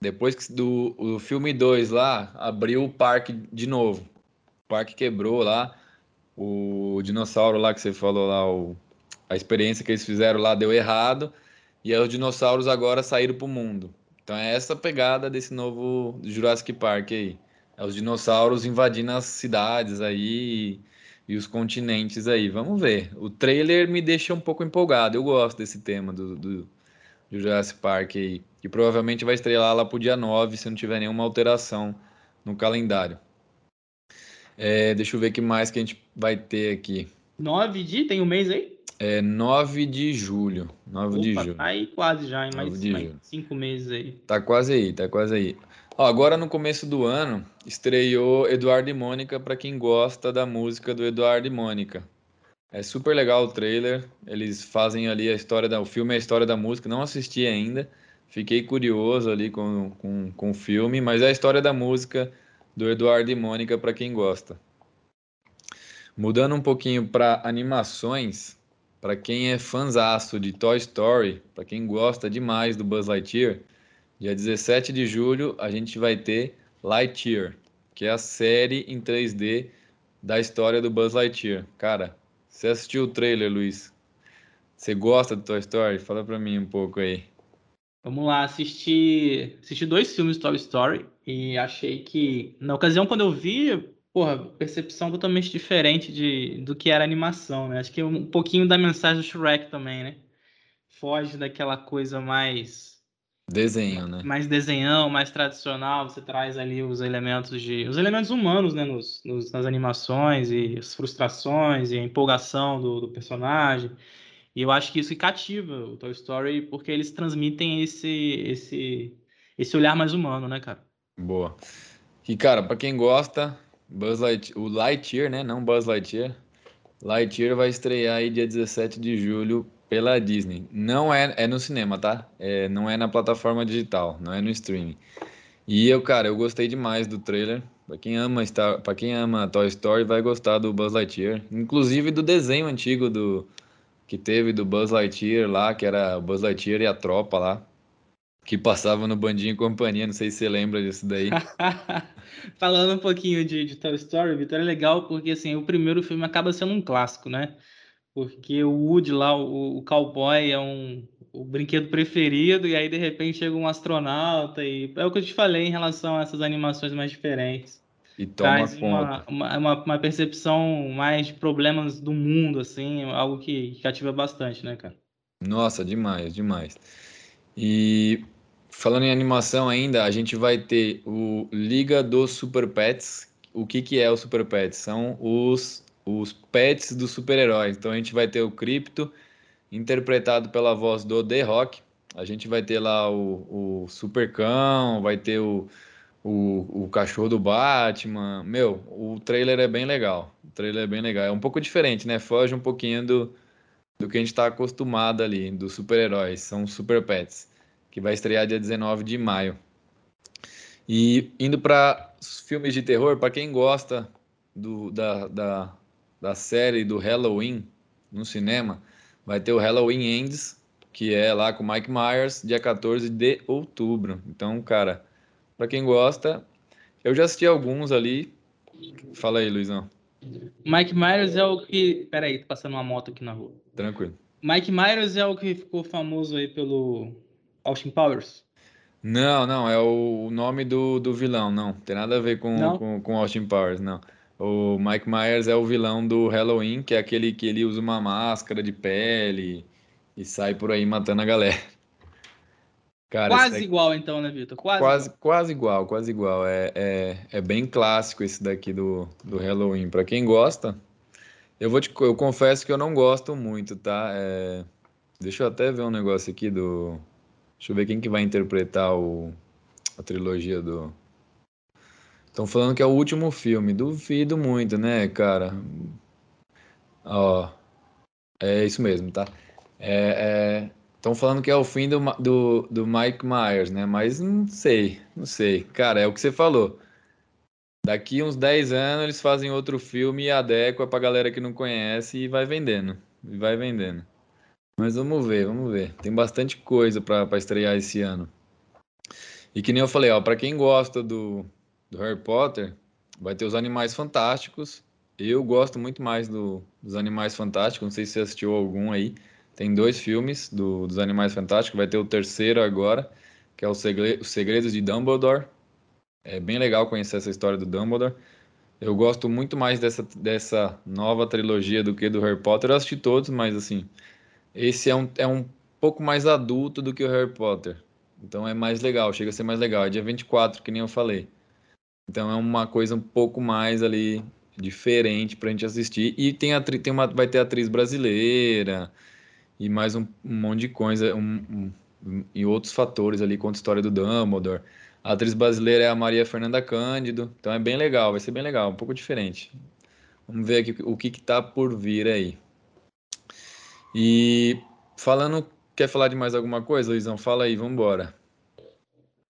Depois do o filme 2 lá, abriu o parque de novo. O parque quebrou lá. O dinossauro lá que você falou lá, o, a experiência que eles fizeram lá deu errado. E os dinossauros agora saíram pro mundo. Então é essa pegada desse novo Jurassic Park aí. É os dinossauros invadindo as cidades aí e, e os continentes aí. Vamos ver. O trailer me deixa um pouco empolgado. Eu gosto desse tema do, do Jurassic Park aí, que provavelmente vai estrear lá pro dia 9, se não tiver nenhuma alteração no calendário. É, deixa eu ver o que mais que a gente vai ter aqui. 9 de? Tem um mês aí? É 9 de julho. 9 Opa, de julho. Tá aí quase já, em mais, mais cinco meses aí. Tá quase aí, tá quase aí. Ó, agora no começo do ano, estreou Eduardo e Mônica para quem gosta da música do Eduardo e Mônica. É super legal o trailer. Eles fazem ali a história da. O filme é a história da música. Não assisti ainda. Fiquei curioso ali com, com, com o filme, mas é a história da música do Eduardo e Mônica para quem gosta. Mudando um pouquinho para animações, para quem é fãzaço de Toy Story, para quem gosta demais do Buzz Lightyear, dia 17 de julho a gente vai ter Lightyear, que é a série em 3D da história do Buzz Lightyear. Cara, você assistiu o trailer, Luiz? Você gosta do Toy Story? Fala pra mim um pouco aí. Vamos lá, assisti, assisti dois filmes de Toy Story e achei que, na ocasião, quando eu vi, porra, percepção totalmente diferente de, do que era animação, né? Acho que um pouquinho da mensagem do Shrek também, né? Foge daquela coisa mais Desenho, né? Mais desenhão, mais tradicional, você traz ali os elementos de. os elementos humanos, né? Nos, nos nas animações e as frustrações e a empolgação do, do, personagem. E eu acho que isso cativa o Toy Story porque eles transmitem esse, esse, esse olhar mais humano, né, cara? Boa. E, cara, para quem gosta, Buzz Lightyear, o Lightyear, né? Não Buzz Lightyear. Lightyear vai estrear aí dia 17 de julho pela Disney. Não é, é no cinema, tá? É, não é na plataforma digital, não é no streaming. E eu, cara, eu gostei demais do trailer. Pra quem ama Star, para quem ama Toy Story, vai gostar do Buzz Lightyear, inclusive do desenho antigo do que teve do Buzz Lightyear lá, que era o Buzz Lightyear e a tropa lá, que passava no Bandinho e Companhia, não sei se você lembra disso daí. Falando um pouquinho de, de Toy Story, Vitor, é legal porque assim, o primeiro filme acaba sendo um clássico, né? porque o Woody lá, o, o cowboy, é um, o brinquedo preferido, e aí de repente chega um astronauta, e é o que eu te falei em relação a essas animações mais diferentes. E toma Traz uma, uma, uma, uma, percepção mais de problemas do mundo, assim, algo que, que cativa bastante, né, cara? Nossa, demais, demais. E falando em animação ainda, a gente vai ter o Liga dos Super Pets. O que, que é o Super Pets? São os os pets dos super-heróis. Então a gente vai ter o Crypto, interpretado pela voz do The Rock. A gente vai ter lá o, o Supercão, vai ter o, o, o cachorro do Batman. Meu, o trailer é bem legal. O trailer é bem legal. É um pouco diferente, né? Foge um pouquinho do, do que a gente está acostumado ali, dos super-heróis. São super pets, que vai estrear dia 19 de maio. E indo para filmes de terror, para quem gosta do, da, da, da série do Halloween no cinema, vai ter o Halloween Ends, que é lá com Mike Myers, dia 14 de outubro. Então, cara, para quem gosta, eu já assisti alguns ali. Fala aí, Luizão. Mike Myers é o que. Peraí, tô passando uma moto aqui na rua. Tranquilo. Mike Myers é o que ficou famoso aí pelo Austin Powers? Não, não, é o nome do, do vilão, não. Tem nada a ver com, com, com Austin Powers, não. O Mike Myers é o vilão do Halloween, que é aquele que ele usa uma máscara de pele e sai por aí matando a galera. Cara, quase igual então, né, Vitor? Quase, quase, igual. quase igual, quase igual. É, é, é bem clássico esse daqui do, do Halloween. Para quem gosta, eu vou te, eu confesso que eu não gosto muito, tá? É, Deixa eu até ver um negócio aqui do. Deixa eu ver quem que vai interpretar o... a trilogia do. Estão falando que é o último filme. Duvido muito, né, cara? Ó. É isso mesmo, tá? É. Estão falando que é o fim do, do, do Mike Myers, né? Mas não sei, não sei. Cara, é o que você falou. Daqui uns 10 anos eles fazem outro filme e adequa pra galera que não conhece e vai vendendo. E vai vendendo. Mas vamos ver, vamos ver. Tem bastante coisa para estrear esse ano. E que nem eu falei, ó, para quem gosta do, do Harry Potter, vai ter os Animais Fantásticos. Eu gosto muito mais do, dos Animais Fantásticos, não sei se você assistiu algum aí. Tem dois filmes do, dos Animais Fantásticos, vai ter o terceiro agora, que é o Segre Os Segredos de Dumbledore. É bem legal conhecer essa história do Dumbledore. Eu gosto muito mais dessa, dessa nova trilogia do que do Harry Potter. Eu assisti todos, mas assim, esse é um, é um pouco mais adulto do que o Harry Potter. Então é mais legal, chega a ser mais legal. É dia 24, que nem eu falei. Então é uma coisa um pouco mais ali diferente pra gente assistir. E tem, a, tem uma, vai ter atriz brasileira e mais um, um monte de coisa, um, um, e outros fatores ali, conta a história do Dumbledore. A atriz brasileira é a Maria Fernanda Cândido, então é bem legal, vai ser bem legal, um pouco diferente. Vamos ver aqui o que está por vir aí. E falando, quer falar de mais alguma coisa, Luizão? Fala aí, vamos embora.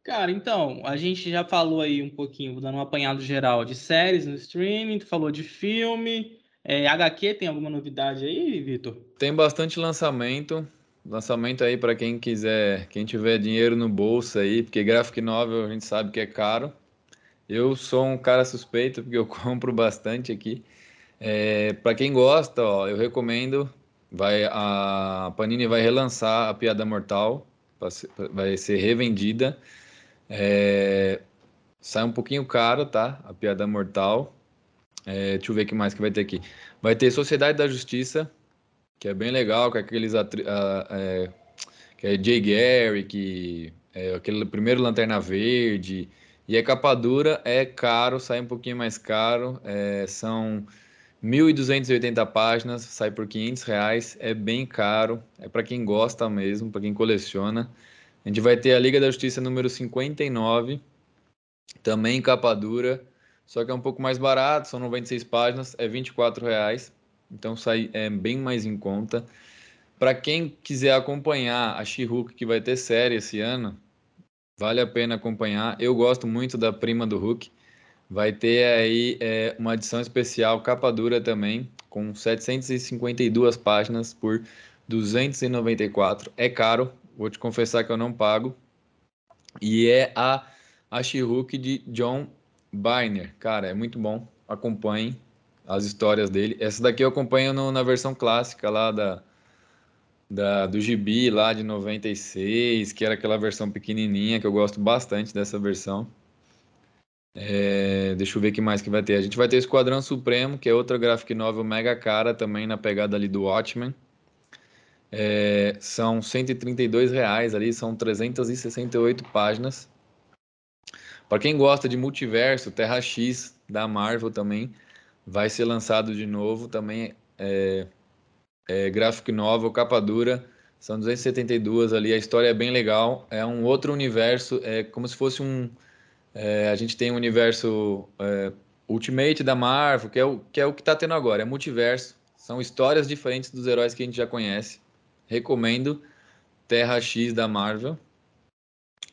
Cara, então, a gente já falou aí um pouquinho, dando um apanhado geral de séries no streaming, tu falou de filme. É, HQ tem alguma novidade aí, Vitor? Tem bastante lançamento. Lançamento aí para quem quiser, quem tiver dinheiro no bolso aí, porque graphic novel a gente sabe que é caro. Eu sou um cara suspeito porque eu compro bastante aqui. É, para quem gosta, ó, eu recomendo. Vai a Panini vai relançar a Piada Mortal, vai ser revendida. É, sai um pouquinho caro, tá? A Piada Mortal. É, deixa eu ver o que mais que vai ter aqui. Vai ter Sociedade da Justiça, que é bem legal, com aqueles atri... é, que é Jay que é aquele primeiro Lanterna Verde, e a capa dura é caro, sai um pouquinho mais caro, é, são 1.280 páginas, sai por 500 reais, é bem caro, é para quem gosta mesmo, para quem coleciona. A gente vai ter a Liga da Justiça número 59, também capa dura, só que é um pouco mais barato, são 96 páginas, é 24 reais. Então sai é bem mais em conta. Para quem quiser acompanhar a She-Hulk que vai ter série esse ano, vale a pena acompanhar. Eu gosto muito da prima do Hulk. Vai ter aí é, uma edição especial capa dura também, com 752 páginas por 294. É caro, vou te confessar que eu não pago. E é a, a de John Byrne. Cara, é muito bom. Acompanhem as histórias dele. Essa daqui eu acompanho no, na versão clássica lá da, da, do Gibi lá de 96, que era aquela versão pequenininha, que eu gosto bastante dessa versão. É, deixa eu ver o que mais que vai ter. A gente vai ter Esquadrão Supremo, que é outra graphic novel mega cara, também na pegada ali do Watchmen. É, são 132 reais ali, são 368 páginas. Para quem gosta de multiverso, Terra X da Marvel também vai ser lançado de novo também é, é graphic novel, capa dura, são 272 ali, a história é bem legal, é um outro universo, é como se fosse um, é, a gente tem um universo é, Ultimate da Marvel, que é o que é o que está tendo agora, é multiverso, são histórias diferentes dos heróis que a gente já conhece, recomendo Terra X da Marvel,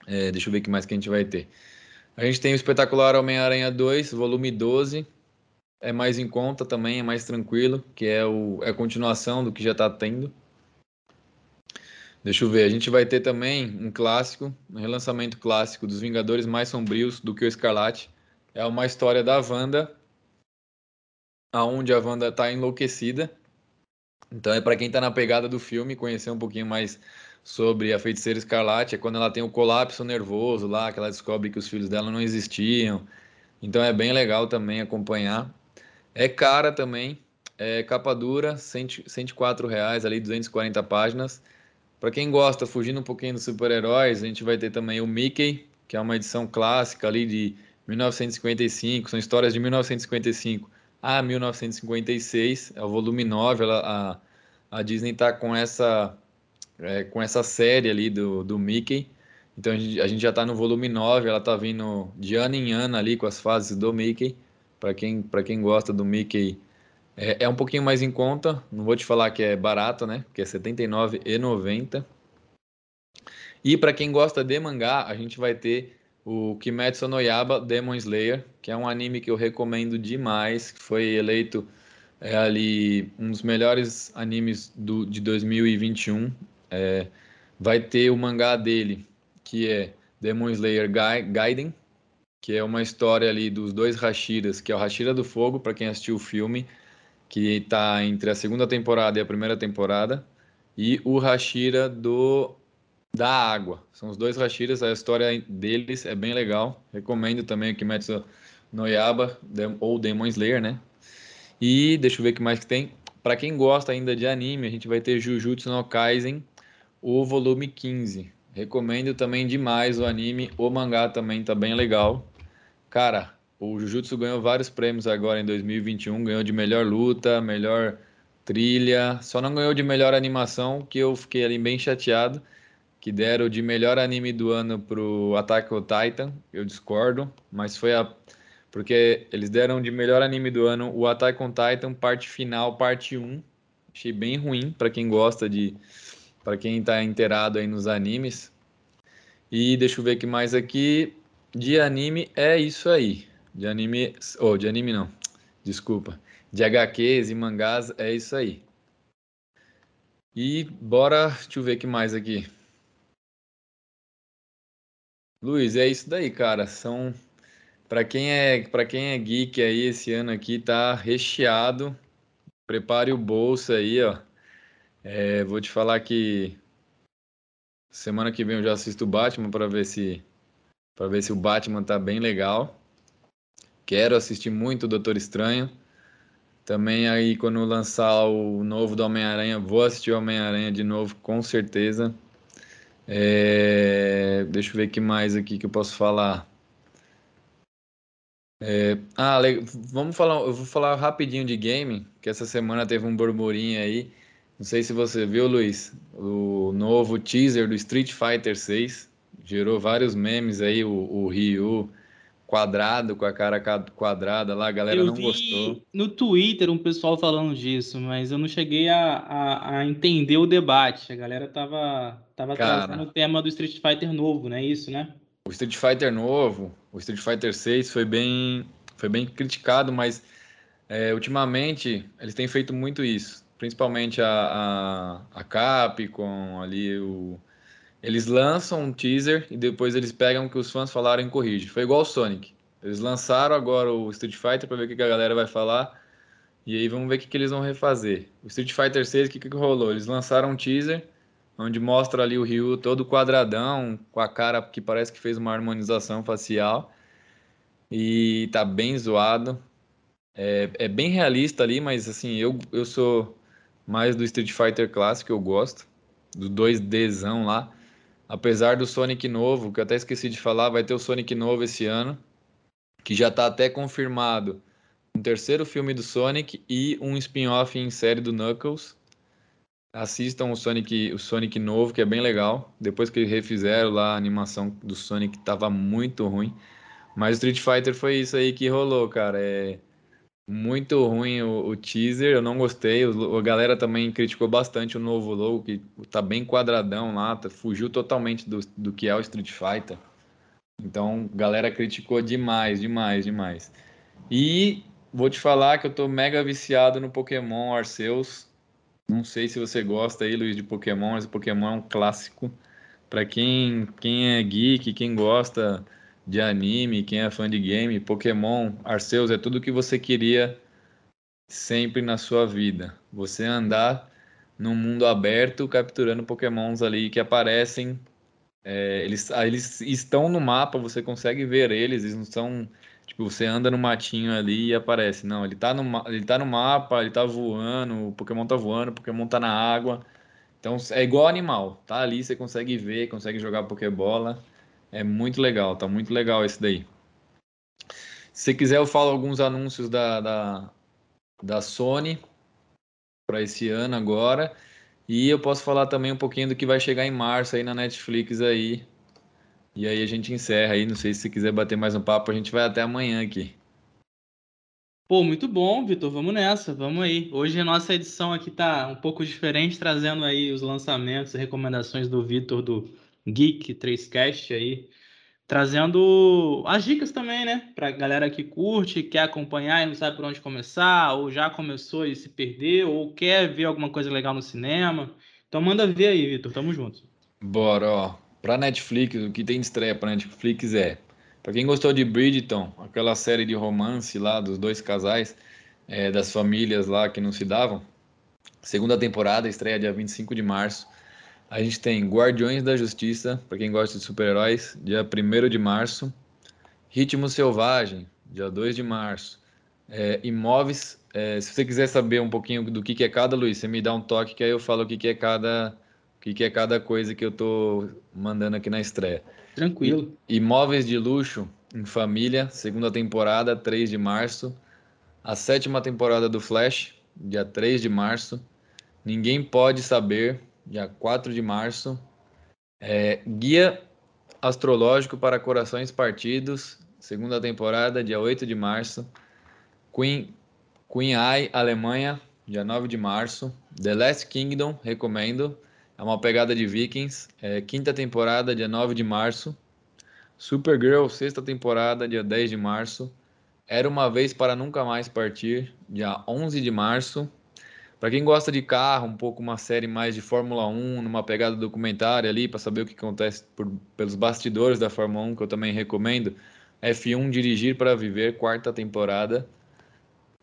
é, deixa eu ver o que mais que a gente vai ter. A gente tem o espetacular Homem-Aranha 2, volume 12, é mais em conta também, é mais tranquilo, que é, o, é a continuação do que já está tendo. Deixa eu ver, a gente vai ter também um clássico, um relançamento clássico dos Vingadores mais sombrios do que o Escarlate. É uma história da Wanda, aonde a Wanda está enlouquecida. Então é para quem está na pegada do filme conhecer um pouquinho mais sobre a feiticeira Escarlate, é quando ela tem o colapso nervoso lá, que ela descobre que os filhos dela não existiam. Então é bem legal também acompanhar. É cara também, é capa dura, 104 reais ali, 240 páginas. Para quem gosta, fugindo um pouquinho dos super-heróis, a gente vai ter também o Mickey, que é uma edição clássica ali de 1955, são histórias de 1955 a 1956, é o volume 9, ela, a, a Disney está com essa é, com essa série ali do, do Mickey. Então a gente, a gente já está no volume 9, ela está vindo de ano em ano ali com as fases do Mickey. Para quem, quem gosta do Mickey, é, é, um pouquinho mais em conta. Não vou te falar que é barato, né? Que é R$ 79,90. E para quem gosta de mangá, a gente vai ter o Kimetsu no Yaba Demon Slayer, que é um anime que eu recomendo demais, que foi eleito é, ali um dos melhores animes do, de 2021. É, vai ter o mangá dele, que é Demon Slayer Gaiden, que é uma história ali dos dois Hashiras, que é o Hashira do Fogo, para quem assistiu o filme, que está entre a segunda temporada e a primeira temporada, e o Hashira do da água. São os dois Hashiras, a história deles é bem legal. Recomendo também o Kimetsu no Yaba ou Demon Slayer, né? E deixa eu ver o que mais que tem. Para quem gosta ainda de anime, a gente vai ter Jujutsu no Kaisen, o volume 15. Recomendo também demais o anime, o mangá também tá bem legal. Cara, o Jujutsu ganhou vários prêmios agora em 2021, ganhou de melhor luta, melhor trilha, só não ganhou de melhor animação, que eu fiquei ali bem chateado que deram de melhor anime do ano pro Attack on Titan. Eu discordo, mas foi a porque eles deram de melhor anime do ano o Attack on Titan parte final, parte 1. Achei bem ruim para quem gosta de para quem está inteirado aí nos animes. E deixa eu ver que mais aqui de anime é isso aí. De anime, ou oh, de anime não. Desculpa. De HQs e mangás é isso aí. E bora, deixa eu ver que mais aqui. Luiz, é isso daí, cara. São para quem é para quem é geek aí esse ano aqui tá recheado. Prepare o bolso aí, ó. É, vou te falar que semana que vem eu já assisto o Batman para ver se para ver se o Batman tá bem legal. Quero assistir muito o Doutor Estranho. Também aí quando lançar o novo do Homem-Aranha, vou assistir o Homem-Aranha de novo, com certeza. É, deixa eu ver que mais aqui que eu posso falar. É, ah, vamos falar. Eu vou falar rapidinho de game, que essa semana teve um burburinho aí. Não sei se você viu, Luiz, o novo teaser do Street Fighter 6 gerou vários memes aí. O, o Ryu quadrado, com a cara quadrada lá, a galera eu não gostou. No Twitter, um pessoal falando disso, mas eu não cheguei a, a, a entender o debate. A galera tava, tava cara, trazendo o tema do Street Fighter novo, não é isso, né? O Street Fighter novo, o Street Fighter 6 foi bem, foi bem criticado, mas é, ultimamente eles têm feito muito isso. Principalmente a, a, a Capcom, ali o eles lançam um teaser e depois eles pegam o que os fãs falaram e corrigem. Foi igual o Sonic. Eles lançaram agora o Street Fighter para ver o que a galera vai falar. E aí vamos ver o que, eles vão refazer. O Street Fighter 6, o que, que rolou? Eles lançaram um teaser onde mostra ali o Ryu todo quadradão, com a cara que parece que fez uma harmonização facial. E tá bem zoado. É, é bem realista ali, mas assim, eu, eu sou mais do Street Fighter clássico, eu gosto. Do 2Dzão lá. Apesar do Sonic novo, que eu até esqueci de falar, vai ter o Sonic novo esse ano, que já está até confirmado um terceiro filme do Sonic e um spin-off em série do Knuckles. Assistam o Sonic, o Sonic novo, que é bem legal. Depois que refizeram lá a animação do Sonic, estava muito ruim. Mas o Street Fighter foi isso aí que rolou, cara. É muito ruim o, o, teaser, eu não gostei. O, a galera também criticou bastante o novo logo, que tá bem quadradão lá, tá, fugiu totalmente do, do que é o Street Fighter. Então, galera criticou demais, demais, demais. E vou te falar que eu tô mega viciado no Pokémon Arceus. Não sei se você gosta aí, Luiz, de Pokémon, mas o Pokémon é um clássico. Para quem, quem é geek, quem gosta de anime, quem é fã de game, Pokémon, Arceus é tudo o que você queria sempre na sua vida. Você andar num mundo aberto capturando Pokémons ali que aparecem. É, eles, ah, eles estão no mapa, você consegue ver eles, eles não são. Tipo, você anda no matinho ali e aparece. Não, ele tá no, ele tá no mapa, ele tá voando, o Pokémon tá voando, o Pokémon tá na água. Então é igual animal, tá ali, você consegue ver, consegue jogar Pokébola. É muito legal, tá muito legal esse daí. Se quiser, eu falo alguns anúncios da, da, da Sony para esse ano agora. E eu posso falar também um pouquinho do que vai chegar em março aí na Netflix aí. E aí a gente encerra aí. Não sei se você quiser bater mais um papo, a gente vai até amanhã aqui. Pô, muito bom, Vitor. Vamos nessa, vamos aí. Hoje a nossa edição aqui tá um pouco diferente, trazendo aí os lançamentos e recomendações do Vitor do Geek 3Cast aí, trazendo as dicas também, né? Pra galera que curte, quer acompanhar e não sabe por onde começar, ou já começou e se perdeu, ou quer ver alguma coisa legal no cinema. Então manda ver aí, Vitor. Tamo junto. Bora, ó. Pra Netflix, o que tem de estreia pra Netflix é para quem gostou de Bridgeton, aquela série de romance lá dos dois casais, é, das famílias lá que não se davam, segunda temporada, estreia dia 25 de março. A gente tem Guardiões da Justiça, para quem gosta de super-heróis, dia 1 de março. Ritmo Selvagem, dia 2 de março. É, imóveis, é, se você quiser saber um pouquinho do que, que é cada, Luiz, você me dá um toque que aí eu falo o que, que é cada o que, que é cada coisa que eu tô mandando aqui na estreia. Tranquilo. Imóveis de Luxo em Família, segunda temporada, 3 de março. A sétima temporada do Flash, dia 3 de março. Ninguém Pode Saber, dia 4 de março. É, Guia Astrológico para Corações Partidos, segunda temporada, dia 8 de março. Queen, Queen Eye, Alemanha, dia 9 de março. The Last Kingdom, recomendo. É uma pegada de Vikings. É, quinta temporada, dia 9 de março. Supergirl, sexta temporada, dia 10 de março. Era uma vez para nunca mais partir, dia 11 de março. Para quem gosta de carro, um pouco uma série mais de Fórmula 1, numa pegada documentária ali, para saber o que acontece por, pelos bastidores da Fórmula 1, que eu também recomendo. F1 Dirigir para Viver, quarta temporada.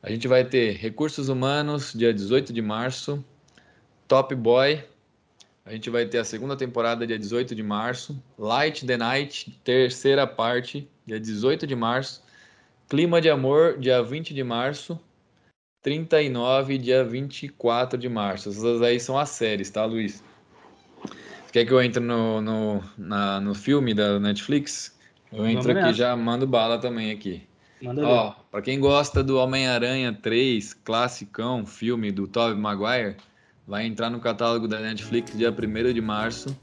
A gente vai ter Recursos Humanos, dia 18 de março. Top Boy, a gente vai ter a segunda temporada dia 18 de março, Light the Night, terceira parte, dia 18 de março, Clima de Amor, dia 20 de março, 39, dia 24 de março. Essas aí são as séries, tá, Luiz? Você quer que eu entre no, no, na, no filme da Netflix? Eu entro aqui já mando bala também aqui. Manda Ó, para quem gosta do Homem-Aranha 3, classicão, filme do Tobey Maguire, vai entrar no catálogo da Netflix dia 1 de março.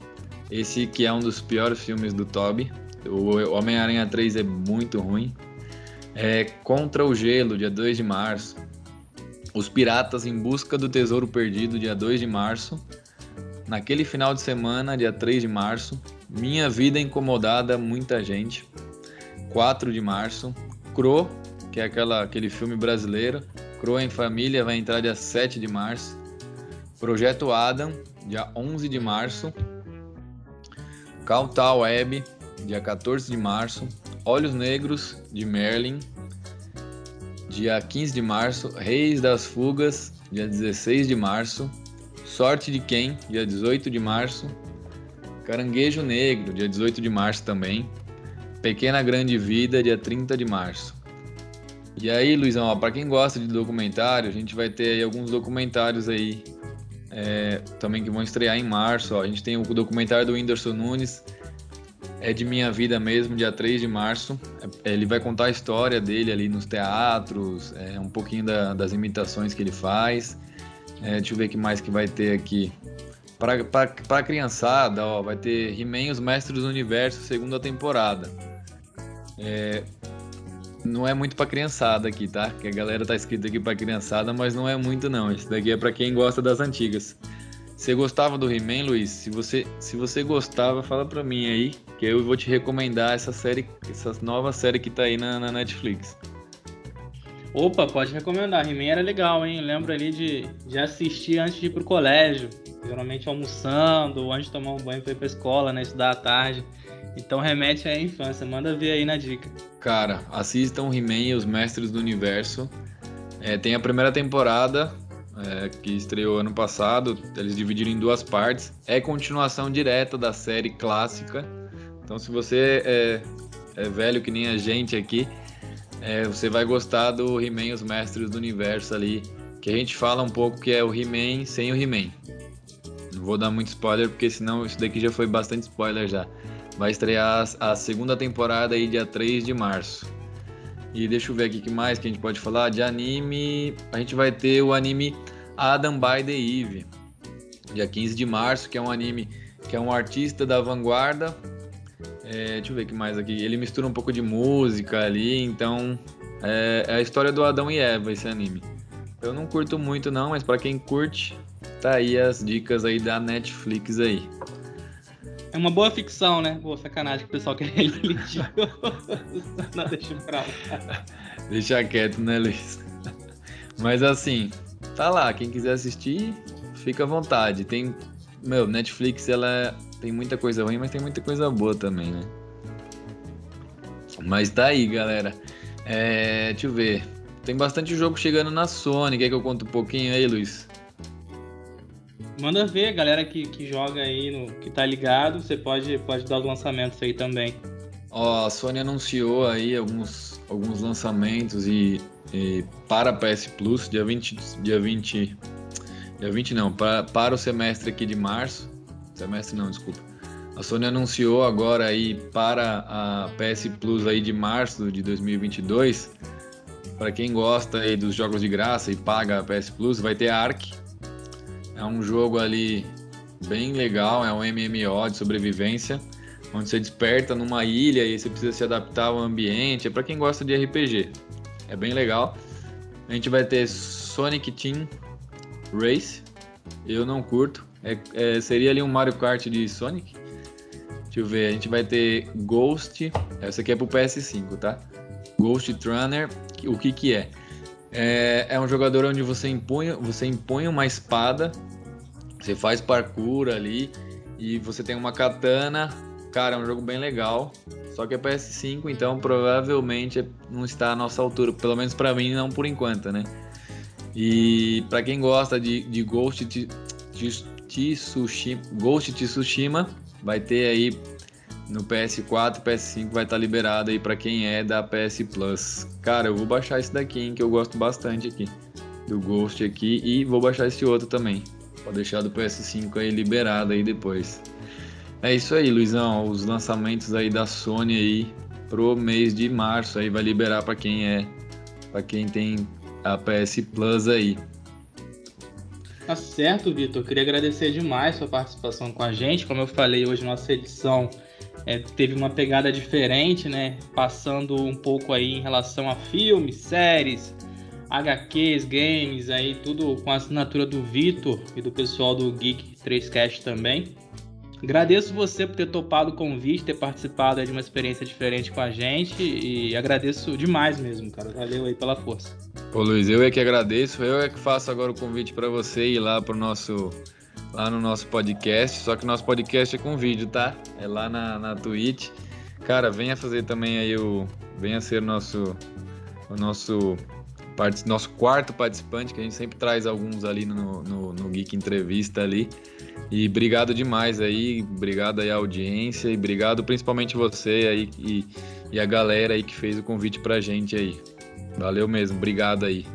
Esse que é um dos piores filmes do Toby. O Homem-Aranha 3 é muito ruim. É Contra o Gelo, dia 2 de março. Os Piratas em Busca do Tesouro Perdido, dia 2 de março. Naquele final de semana, dia 3 de março. Minha Vida Incomodada, Muita Gente, 4 de março. Cro, que é aquela, aquele filme brasileiro. Cro em Família vai entrar dia 7 de março. Projeto Adam, dia 11 de março. Caltal Web, dia 14 de março. Olhos Negros, de Merlin, dia 15 de março. Reis das Fugas, dia 16 de março. Sorte de Quem, dia 18 de março. Caranguejo Negro, dia 18 de março também. Pequena Grande Vida, dia 30 de março. E aí, Luizão, para quem gosta de documentário, a gente vai ter aí alguns documentários aí é, também que vão estrear em março. Ó. A gente tem o documentário do Whindersson Nunes, é de minha vida mesmo, dia 3 de março. É, ele vai contar a história dele ali nos teatros, é, um pouquinho da, das imitações que ele faz. É, deixa eu ver o que mais que vai ter aqui. Para a criançada, ó, vai ter He-Man os Mestres do Universo, segunda temporada. É, não é muito pra criançada aqui, tá? Que a galera tá escrito aqui pra criançada, mas não é muito não. Esse daqui é para quem gosta das antigas. Você gostava do He-Man, Luiz? Se você, se você gostava, fala pra mim aí, que eu vou te recomendar essa série, essa nova série que tá aí na, na Netflix. Opa, pode recomendar. He-Man era legal, hein? Eu lembro ali de, de assistir antes de ir pro colégio. Geralmente almoçando, ou antes de tomar um banho pra ir pra escola, né? Estudar à tarde. Então remete à infância. Manda ver aí na dica. Cara, assistam He-Man e os Mestres do Universo. É, tem a primeira temporada, é, que estreou ano passado. Eles dividiram em duas partes. É continuação direta da série clássica. Então, se você é, é velho que nem a gente aqui, é, você vai gostar do He-Man os Mestres do Universo ali. Que a gente fala um pouco que é o He-Man sem o He-Man. Não vou dar muito spoiler, porque senão isso daqui já foi bastante spoiler já. Vai estrear a segunda temporada aí dia 3 de março. E deixa eu ver aqui que mais que a gente pode falar. De anime, a gente vai ter o anime Adam by the Eve. dia 15 de março, que é um anime que é um artista da vanguarda. É, deixa eu ver o que mais aqui. Ele mistura um pouco de música ali, então é, é a história do Adão e Eva esse anime. Eu não curto muito não, mas para quem curte, tá aí as dicas aí da Netflix aí. É uma boa ficção, né? Boa sacanagem que o pessoal quer religioso. não, deixa pra lá. Deixa quieto, né, Luiz? Mas assim, tá lá. Quem quiser assistir, fica à vontade. Tem. Meu, Netflix, ela tem muita coisa ruim, mas tem muita coisa boa também, né? Mas tá aí, galera. É, deixa eu ver. Tem bastante jogo chegando na Sony. Quer que eu conte um pouquinho aí, Luiz? Manda ver, galera que, que joga aí, no, que tá ligado, você pode, pode dar os lançamentos aí também. Ó, a Sony anunciou aí alguns, alguns lançamentos e, e para PS Plus, dia 20, dia 20, dia 20 não, para, para o semestre aqui de março, semestre não, desculpa. A Sony anunciou agora aí para a PS Plus aí de março de 2022, para quem gosta aí dos jogos de graça e paga a PS Plus, vai ter Ark, é um jogo ali bem legal, é um MMO de sobrevivência, onde você desperta numa ilha e você precisa se adaptar ao ambiente. É para quem gosta de RPG. É bem legal. A gente vai ter Sonic Team Race. Eu não curto. É, é, seria ali um Mario Kart de Sonic. Deixa eu ver. A gente vai ter Ghost. Essa aqui é pro PS5, tá? Ghost Runner. O que que é? É, é um jogador onde você impõe, você impõe uma espada você faz parkour ali e você tem uma katana. Cara, é um jogo bem legal. Só que é PS5, então provavelmente não está à nossa altura. Pelo menos para mim, não por enquanto, né? E para quem gosta de, de Ghost Tsushima, Ghost Tsushima, vai ter aí no PS4, PS5 vai estar tá liberado aí para quem é da PS Plus. Cara, eu vou baixar esse daqui, hein, que eu gosto bastante aqui do Ghost aqui e vou baixar esse outro também. Pode deixar do PS5 aí liberado aí depois. É isso aí, Luizão. Os lançamentos aí da Sony aí pro mês de março aí vai liberar para quem é, para quem tem a PS Plus aí. Tá certo, Vitor. Queria agradecer demais sua participação com a gente. Como eu falei, hoje nossa edição é, teve uma pegada diferente, né? Passando um pouco aí em relação a filmes, séries, HQs, games, aí tudo com a assinatura do Vitor e do pessoal do Geek 3Cast também. Agradeço você por ter topado o convite, ter participado de uma experiência diferente com a gente e agradeço demais mesmo, cara. Valeu aí pela força. Ô Luiz, eu é que agradeço, eu é que faço agora o convite para você ir lá pro nosso lá no nosso podcast, só que nosso podcast é com vídeo, tá? É lá na, na Twitch. Cara, venha fazer também aí o venha ser nosso o nosso nosso quarto participante, que a gente sempre traz alguns ali no, no, no Geek Entrevista ali. E obrigado demais aí, obrigado aí à audiência e obrigado principalmente você aí e, e a galera aí que fez o convite pra gente aí. Valeu mesmo, obrigado aí.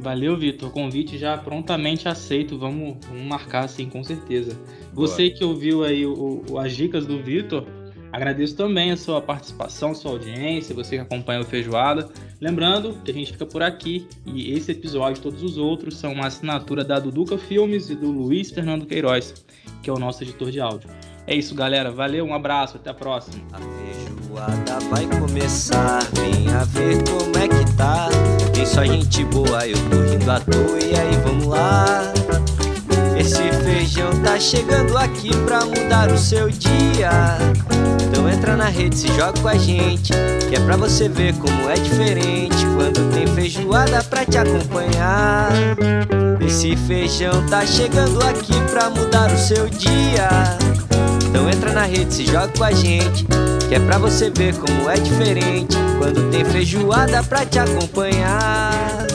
Valeu, Vitor. Convite já prontamente aceito. Vamos, vamos marcar assim, com certeza. Você que ouviu aí o, o, as dicas do Vitor, Agradeço também a sua participação, sua audiência, você que acompanha o Feijoada. Lembrando que a gente fica por aqui e esse episódio e todos os outros são uma assinatura da Duduca Filmes e do Luiz Fernando Queiroz, que é o nosso editor de áudio. É isso, galera. Valeu, um abraço, até a próxima. A feijoada vai começar, venha ver como é que tá. Tem só gente boa, eu tô rindo à toa, e aí vamos lá. Esse feijão tá chegando aqui pra mudar o seu dia. Então entra na rede, se joga com a gente, que é pra você ver como é diferente quando tem feijoada pra te acompanhar. Esse feijão tá chegando aqui pra mudar o seu dia. Então entra na rede, se joga com a gente, que é pra você ver como é diferente quando tem feijoada pra te acompanhar.